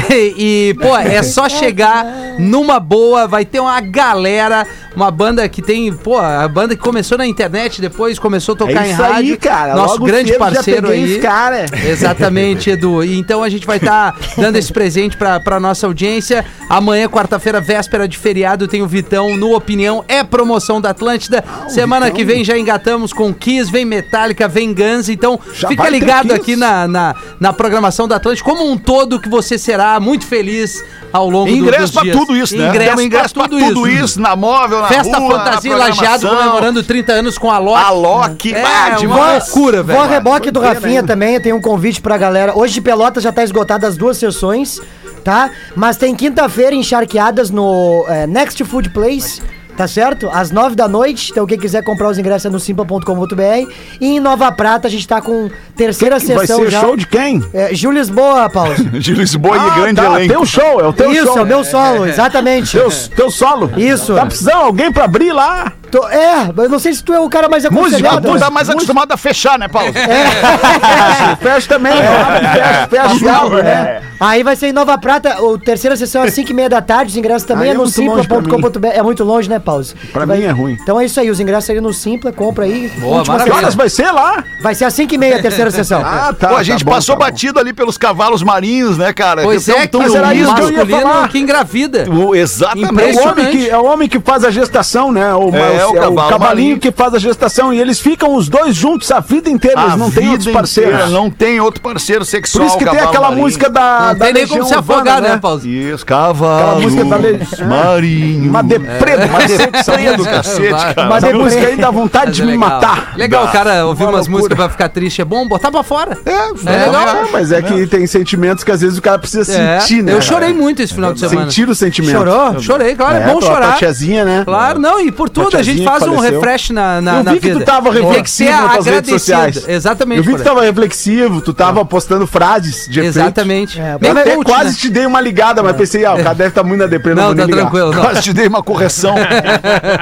E, e, pô, é só *laughs* chegar numa boa, vai ter uma galera, uma banda que tem, pô, a banda que começou na internet, depois começou a tocar É em isso rádio. aí, cara. Nosso Logo grande parceiro aí. cara. *laughs* Exatamente, Edu. E então a gente vai estar dando esse presente pra, pra nossa audiência. Amanhã, quarta-feira, véspera de feriado, tem o Vitão no Opinião. É promoção da Atlântida. Ah, Semana que vem já engatamos com Kiss, vem Metallica, vem Guns. Então Já fica ligado aqui na, na, na programação da Atlântida. Como um todo, que você será muito feliz ao longo do, Ingresso dos pra dias. tudo isso, né? Ingresso, ingresso pra tudo, isso. na móvel, na Festa rua, Fantasia na Lajeado comemorando 30 anos com a Loki. A Loki, É, bah, uma loucura, velho. Vó reboque do Rafinha também, tem um convite pra galera. Hoje de Pelotas já tá esgotado as duas sessões, tá? Mas tem quinta-feira encharqueadas no é, Next Food Place. Tá certo? Às nove da noite. Então, quem quiser comprar os ingressos é no simpla.com.br. E em Nova Prata, a gente tá com terceira Que vai sessão ser já. show de quem? É, Gil Lisboa, Paulo. *laughs* De Lisboa e Ah, grande tá, elenco. Teu show, é o teu Isso, show. é o meu solo, *laughs* exatamente. Teu, teu solo. Isso. Tá precisando de alguém pra abrir lá? Tô- é, eu não sei se tu é o cara mais Música, aconselhado. Tu tá mais acostumado a fechar, né, Paulo? *laughs* Fecha também, abre, fecha, fecha e abre, né? Aí vai ser em Nova Prata, a terceira sessão às 5 e meia da tarde, os ingressos também Aí é é no simpla.com.br. É muito longe, né, Pause? Pra Vai- mim é ruim. Então é isso aí, os ingressos aí no Simpla, compra aí. Boa, maravilha. Horas vai ser lá? Vai ser às 5 e meia a terceira sessão. *laughs* Ah, tá. Pô, a tá gente bom, passou tá batido ali pelos cavalos marinhos, né, cara? Pois Tão- é, tão mas era o isso que eu ia falar. que engravida. O- Exatamente. É o, homem que, é o homem que faz a gestação, né? O, É, o cavalo cavalinho marinho. que faz a gestação. E eles ficam os dois juntos a vida inteira. Eles A não têm outros parceiros. inteira, Não tem outro parceiro Por sexual. isso que tem cavalo aquela marinho. música da. Não da tem nem como se afogar, né, Paulo? Isso, cavalo. Aquela música da Le- Marinho. Uma deprê, uma deprê *laughs* do cacete, cara. Essa deprê. música aí dá vontade Mas de é me matar. Legal, o cara ouvir Uma umas músicas pra ficar triste é bom, botar pra fora. É, É é legal. É, mas é que tem sentimentos que às vezes o cara precisa É, sentir, né? Eu chorei muito esse final de semana. Sentir o sentimento. Chorou? Chorei, claro, é, bom chorar. tiazinha, né? Claro, não, e por tudo gente faz que um refresh na, na, Eu na vi que vida. tu tava que reflexivo nas tuas redes agradecido. sociais. Exatamente. Eu vi que tu tava reflexivo, tu tava postando frases de efeito. Exatamente. É, Eu até coach, quase né? te dei uma ligada, mas pensei, ah, o cara deve estar muito na deprê, não, Não, tá nem ligar. tranquilo. Não. Quase te dei uma correção. *laughs*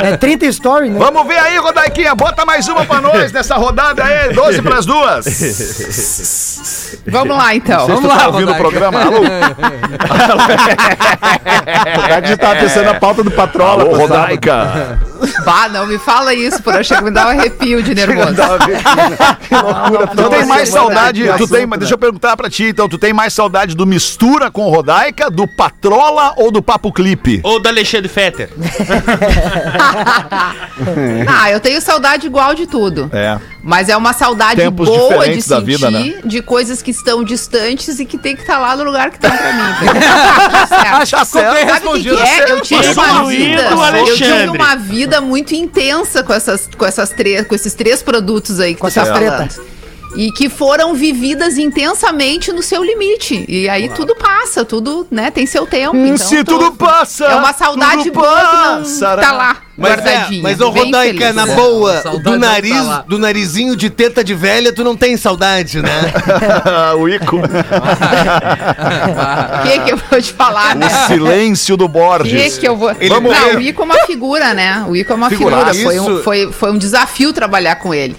É 30 story, né? Vamos ver aí, Rodaiquinha. Bota mais uma pra nós nessa rodada aí. 12 pras duas. *laughs* Vamos lá, então. Vamos lá, lá, tá ouvindo o Rodaica. programa? Alô? *laughs* O cara já tava pensando na pauta do Patrola. Alô, sábado. Bah, não me fala isso, por chega me dá um arrepio de *laughs* nervoso. *laughs* Que loucura. Tu tem mais saudade, de tu tem, assunto, deixa eu perguntar pra ti, então, tu tem mais saudade do Mistura com Rodaica, do Patrola ou do Papo Clipe? Ou da Alexandre Fetter. *laughs* Ah, eu tenho saudade igual de tudo. É. Mas é uma saudade Tempos boa de sentir, vida, né? de coisas que estão distantes e que tem que estar lá no lugar que estão pra mim. Tá. Acho que Sabe o que, que é? Eu tive uma vida, eu tive uma vida muito intensa com essas, com essas três, com esses três produtos aí que Com tu tá falando. E que foram vividas intensamente no seu limite. E aí tudo passa, tudo, né, tem seu tempo. Então, Se tu- tudo passa, É uma saudade boa passará. tá lá, Mas, é, guardadinha. mas ô Rodaica, na É, boa, do não nariz, tá do narizinho de teta de velha, tu não tem saudade, né? *laughs* o Ico. O *laughs* que que eu vou te falar, né? o silêncio do O que Borges. que eu vou... Ele não, tem- o Ico é uma figura, né? O Ico é uma Figuraça. figura. Foi um, foi, foi um desafio trabalhar com ele.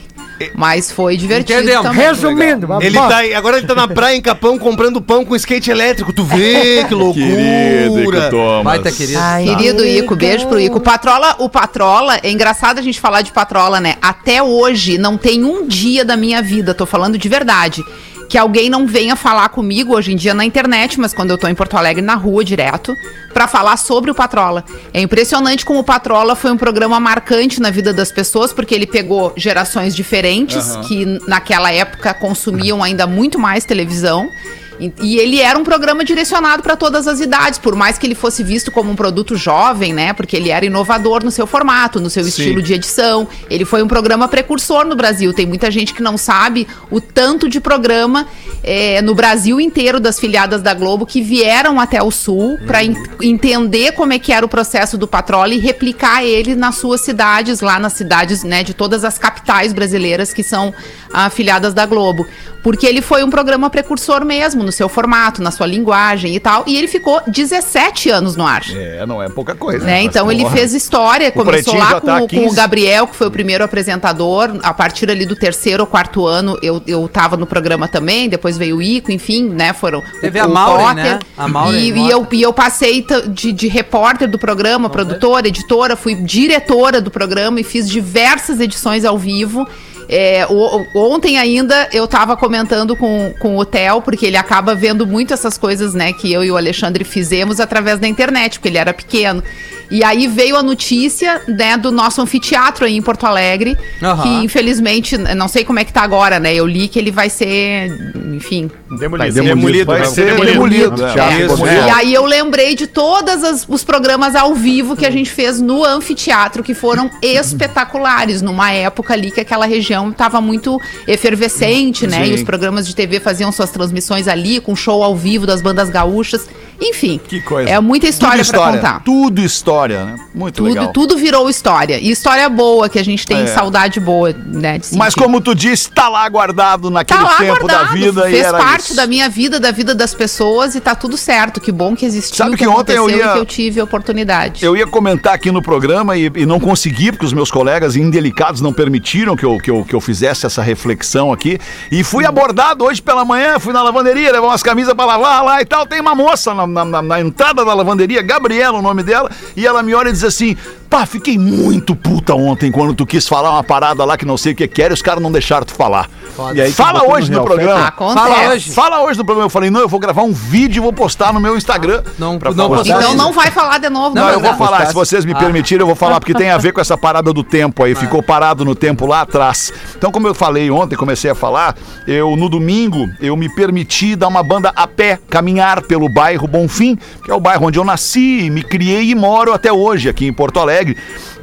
Mas foi divertido Entendemos. também. Resumindo, Ele bom, tá aí, agora ele tá na praia em Capão comprando pão com skate elétrico. Tu vê que *laughs* Querido Ico loucura. Thomas. Baita querido. Ai, Querido Ico, beijo pro Ico. Patrola, o Patrola, é engraçado a gente falar de Patrola, né? Até hoje não tem um dia da minha vida, tô falando de verdade, que alguém não venha falar comigo hoje em dia na internet, mas quando eu tô em Porto Alegre na rua direto, pra falar sobre o Patrola. É impressionante como o Patrola foi um programa marcante na vida das pessoas, porque ele pegou gerações diferentes que naquela época consumiam ainda muito mais televisão. E, e ele era um programa direcionado para todas as idades, por mais que ele fosse visto como um produto jovem, né? Porque ele era inovador no seu formato, no seu estilo de edição. Ele foi um programa precursor no Brasil. Tem muita gente que não sabe o tanto de programa eh, no Brasil inteiro das filiadas da Globo que vieram até o Sul para entender como é que era o processo do Patrola e replicar ele nas suas cidades, lá nas cidades, né, de todas as capitais brasileiras que são afiliadas da Globo. Porque ele foi um programa precursor mesmo. no seu formato, na sua linguagem e tal. E ele ficou 17 anos no ar. É, não é pouca coisa. Né? Então ele fez história, começou Pretinho lá com, tá com 15. o Gabriel, que foi o primeiro apresentador. A partir ali do terceiro ou quarto ano, eu, eu tava no programa também, depois veio o Ico, enfim, né? Foram Teve a Maureen, né? A Maureen e, e eu, e eu passei de, de repórter do programa, produtora, editora, fui diretora do programa e fiz diversas edições ao vivo. É, o- ontem ainda eu tava comentando com, com o Theo, porque ele acaba vendo muito essas coisas, né, que eu e o Alexandre fizemos através da internet, porque ele era pequeno. E aí veio a notícia, né, do nosso anfiteatro aí em Porto Alegre, Aham. que infelizmente, não sei como é que tá agora, né, eu li que ele vai ser, enfim, Demolido. Demolido. Vai ser demolido. demolido. é. é. Isso. E aí eu lembrei de todos os programas ao vivo que a gente fez no anfiteatro, que foram espetaculares, numa época ali que aquela região estava muito efervescente, né? Sim. E os programas de TV faziam suas transmissões ali, com show ao vivo das bandas gaúchas. Enfim, Que coisa. é muita história para contar. Tudo história, né? Muito Tudo, legal. tudo virou história. E história boa, que a gente tem É. saudade boa, né? Mas como tu disse, tá lá guardado naquele Tá lá tempo da guardado, vida e fez era parte isso. da minha vida, da vida das pessoas e tá tudo certo. Que bom que existiu, Sabe que ontem eu ia- e que eu tive a oportunidade. Eu ia comentar aqui no programa e, e não consegui, porque os meus colegas indelicados não permitiram que eu, que, eu, que eu fizesse essa reflexão aqui. E fui abordado hoje pela manhã, fui na lavanderia, levar umas camisas pra lavar lá e tal. Tem uma moça na, na- na- na entrada da lavanderia, Gabriela, o nome dela, e ela me olha e diz assim: pá, fiquei muito puta ontem quando tu quis falar uma parada lá que não sei o que quer e os caras não deixaram tu falar. E aí Fala hoje no no programa. Fala hoje. Fala hoje no programa. Eu falei, não, eu vou gravar um vídeo e vou postar no meu Instagram. Não- pra não postar. Então não vai falar de novo. Não, eu vou falar, se vocês me Ah. permitirem, eu vou falar, porque tem a ver com essa parada do tempo aí, ficou parado no tempo lá atrás. Então, como eu falei ontem, comecei a falar, eu no domingo, eu me permiti dar uma banda a pé, caminhar pelo bairro Bonfim, que é o bairro onde eu nasci, me criei e moro até hoje, aqui em Porto Alegre.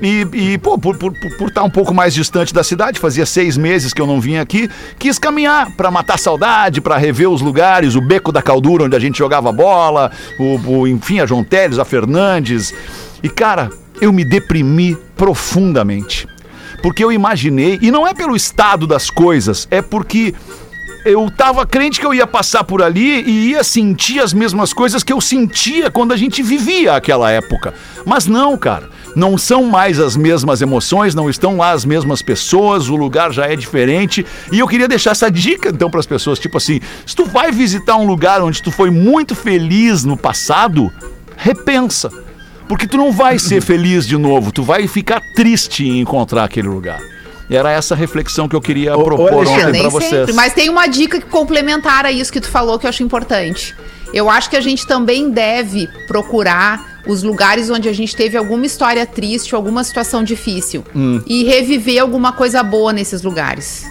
E, e, pô, por por, por estar um pouco mais distante da cidade, fazia seis meses que eu não vinha aqui, quis caminhar para matar saudade, para rever os lugares, o Beco da Caldura, onde a gente jogava bola, o, o- enfim, a João Teles, a Fernandes. E, cara, eu me deprimi profundamente. Porque eu imaginei, e não é pelo estado das coisas, é porque eu tava crente que eu ia passar por ali e ia sentir as mesmas coisas que eu sentia quando a gente vivia aquela época. Mas não, cara. Não são mais as mesmas emoções, não estão lá as mesmas pessoas, o lugar já é diferente. E eu queria deixar essa dica então para as pessoas, tipo assim, se tu vai visitar um lugar onde tu foi muito feliz no passado, repensa. Porque tu não vai ser *laughs* feliz de novo, tu vai ficar triste em encontrar aquele lugar. E era essa reflexão que eu queria Ô, propor Alexandre, ontem para vocês. sempre, mas tem uma dica complementar a isso que tu falou que eu acho importante. Eu acho que a gente também deve procurar os lugares onde a gente teve alguma história triste, alguma situação difícil Hum. e reviver alguma coisa boa nesses lugares.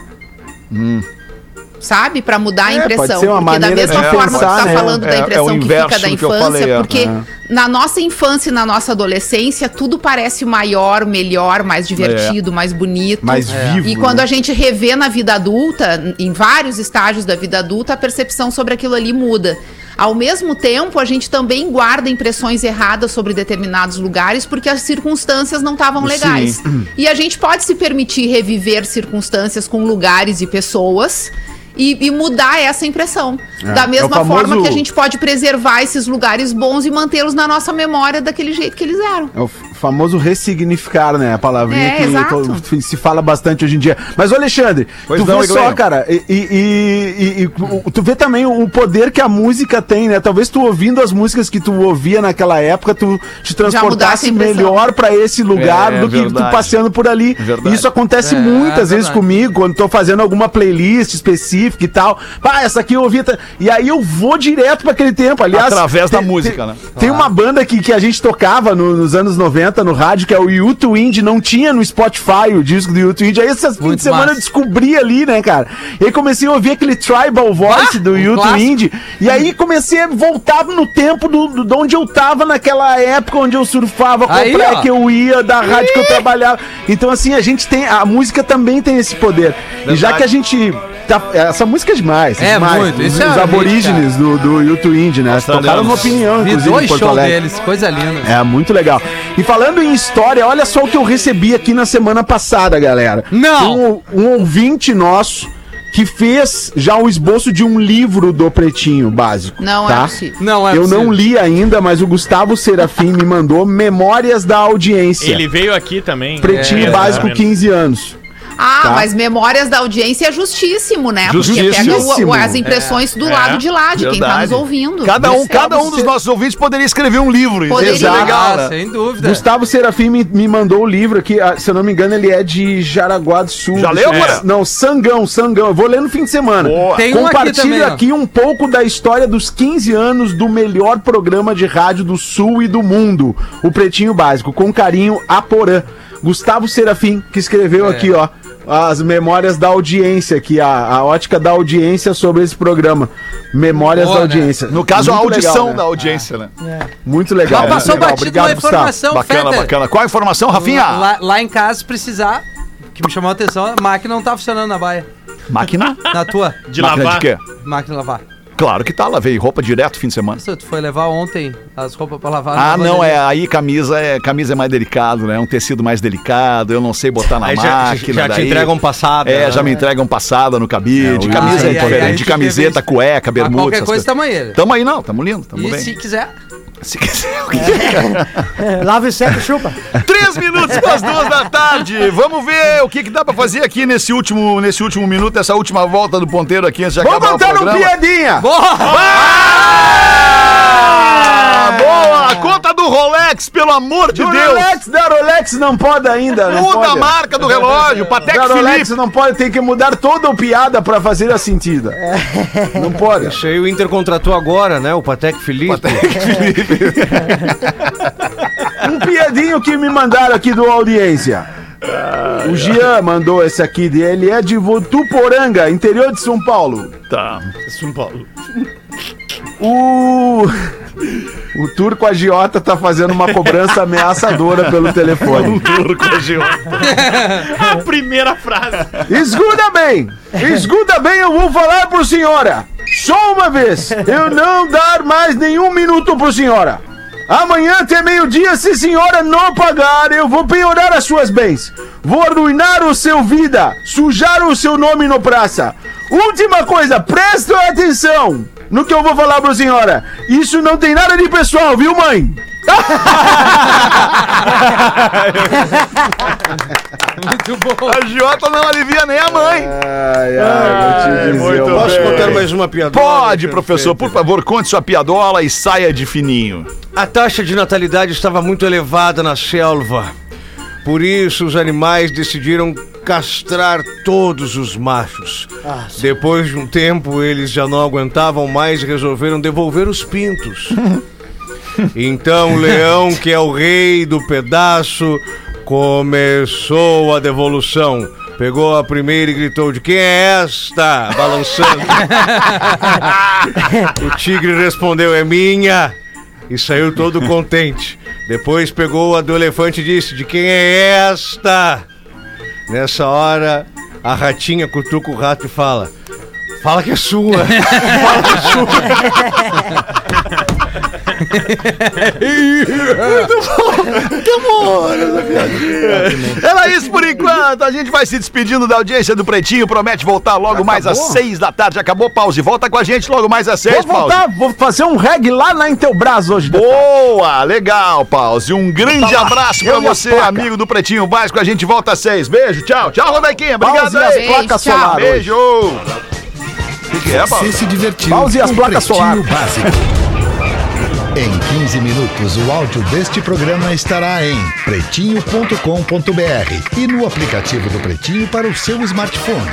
Sabe? Pra mudar a Hum. É, pode impressão. ser uma porque da maneira mesma de forma pensar, que tu tá né? falando É- da é impressão que inverso fica da que infância, falei, é. porque na nossa infância e na nossa adolescência, tudo parece maior, melhor, mais divertido, mais bonito. Mais vivo, E quando né? a gente revê na vida adulta, em vários estágios da vida adulta, a percepção sobre aquilo ali muda. Ao mesmo tempo, a gente também guarda impressões erradas sobre determinados lugares porque as circunstâncias não estavam legais. E a gente pode se permitir reviver circunstâncias com lugares e pessoas. E, e mudar essa impressão. da mesma é famoso- forma que a gente pode preservar esses lugares bons e mantê-los na nossa memória daquele jeito que eles eram. É o famoso ressignificar, né? A palavrinha É, que exato. to- se fala bastante hoje em dia. Mas, ô Alexandre, Pois tu não, vê só, cara, e, e- e- e- e tu vê também o poder que a música tem, né? Talvez tu ouvindo as músicas que tu ouvia naquela época, tu te transportasse melhor pra esse lugar É, do que verdade. tu passeando por ali. Verdade. Isso acontece É, muitas vezes verdade. comigo, quando tô fazendo alguma playlist específica e tal. Ah, essa aqui eu ouvi. E aí eu vou direto pra aquele tempo. Aliás, Através da música, tem- né? Tem uma banda que, que a gente tocava no- nos anos 90 no rádio, que é o YouTube Indie, não tinha no Spotify o disco do YouTube Indie. Aí essas fim de semana massa. eu descobri ali, né, cara? E aí comecei a ouvir aquele Tribal Voice Ah, do YouTube. Indie. E aí comecei a voltar no tempo do, do, de onde eu tava naquela época, onde eu surfava, qual Aí, ó. que eu ia, da rádio que eu trabalhava. Então, assim, a gente tem. A música também tem esse poder. E já que a gente. tá- essa música é demais. É demais. muito, Os, é os aborígenes do, do YouTube Indie, né? Tocaram uma opinião, Vi inclusive, em dois shows deles, coisa linda. É, muito legal. E falando em história, olha só o que eu recebi aqui na semana passada, galera. Não! Um, um ouvinte nosso que fez já o esboço de um livro do Pretinho Básico. Não tá? é possível. Não é Eu possível. não li ainda, mas o Gustavo Serafim me mandou Memórias da Audiência. Ele veio aqui também. Pretinho É, Básico, exatamente. 15 anos. Ah, Tá. mas memórias da audiência é justíssimo, né? Porque pega o- Justíssimo. as impressões do É, lado de lá, de quem tá verdade. nos ouvindo. Cada um, cada um dos nossos ouvintes poderia escrever um livro. Poderia. É legal, Ah, sem dúvida. Gustavo Serafim me, me mandou o livro aqui, ah, se eu não me engano, ele é de Jaraguá do Sul. Já leu, Moura? Não, Sangão, Sangão. Eu vou ler no fim de semana. Boa. Tem um aqui Compartilho também, ó. aqui um pouco da história dos 15 anos do melhor programa de rádio do Sul e do mundo, o Pretinho Básico, com carinho a Porã. Gustavo Serafim, que escreveu É. aqui, ó, as memórias da audiência aqui, a, a ótica da audiência sobre esse programa. Memórias Boa, da né? audiência. No caso, a Muito audição legal, né? da audiência, né? Muito legal. Mas muito passou legal. batido Obrigado, uma Gustavo. informação, Bacana, Fetter. bacana. Qual a informação, Rafinha? Lá, lá em casa, se precisar, que me chamou a atenção, a máquina não tá funcionando na baia. Máquina? Na tua, De Máquina lavar. de quê? máquina de lavar. Claro que tá, lavei roupa direto fim de semana. Nossa, tu foi levar ontem as roupas pra lavar. Ah, não, é aí camisa é camisa é mais delicado, né? É um tecido mais delicado, eu não sei botar na Aí já, máquina. já te daí- entregam passada. É, né? já me entregam passada no cabide, É, camisa aí- é diferente, aí de tu camiseta, cueca, Mas bermuda, qualquer coisa, coisas. tamo aí. Tamo aí não, tamo lindo, tamo E bem. se quiser, Se quiser, o que É, *laughs* lava e seca chupa. Três minutos para as duas da tarde. Vamos ver o que, que dá pra fazer aqui nesse último, nesse último minuto, essa última volta do ponteiro aqui antes de Vamos acabar o contar um programa. piadinha! Ah, boa! Conta do Rolex, pelo amor de Do Deus! Rolex, da Rolex não pode ainda. Não Muda a pode. marca do relógio, *laughs* Patek Da Rolex Philippe. não pode, tem que mudar toda a piada pra fazer a sentida. Não pode. Isso aí o Inter contratou agora, né? O Patek Felipe. *laughs* Um piadinho que me mandaram aqui do audiência. O Jean mandou esse aqui dele, é de Votuporanga, interior de São Paulo. Tá. São Paulo. O. O turco agiota tá fazendo uma cobrança ameaçadora pelo telefone. *laughs* Turco agiota. *laughs* A primeira frase. Escuta bem! Escuta bem, eu vou falar pro senhora! Só uma vez! Eu não dar mais nenhum minuto pro senhora! Amanhã até meio-dia, se senhora não pagar, eu vou piorar as suas bens! Vou arruinar o seu vida! Sujar o seu nome no praça! Última coisa, presta atenção no que eu vou falar pro senhora! Isso não tem nada de pessoal, viu, mãe? muito bom. A agiota não alivia nem a mãe. Ai, ai, vou te dizer. Posso bem. contar mais uma piada? Pode, professor, por favor, conte sua piadola e saia de fininho. A taxa de natalidade estava muito elevada na selva. Por isso, os animais decidiram castrar todos os machos. Depois de um tempo, eles já não aguentavam mais e resolveram devolver os pintos. *laughs* Então, o leão, que é o rei do pedaço, começou a devolução. Pegou a primeira e gritou: De quem é esta? Balançando. *laughs* o tigre respondeu: É minha. E saiu todo contente. Depois pegou a do elefante e disse: De quem é esta? Nessa hora, a ratinha cutuca o rato e fala: Fala que é sua. *laughs* Fala que é sua. Era isso por enquanto. A gente vai se despedindo da audiência do Pretinho. Promete voltar logo mais às seis da tarde. Acabou, pause. Volta com a gente logo mais às seis, Vou pause. voltar, vou fazer um reggae lá na Intelbras hoje. Boa, legal, Pause. Um grande lá. abraço pra você, placa. amigo do Pretinho Básico. A gente volta às seis. Beijo, tchau. Tchau, Rodequinha. Obrigado Pause aí. Beijo, tchau. Beijo. Que, é? Você se divertiu Pause e as placas Básico. Em 15 minutos, o áudio deste programa estará em pretinho.com.br e no aplicativo do Pretinho para o seu smartphone.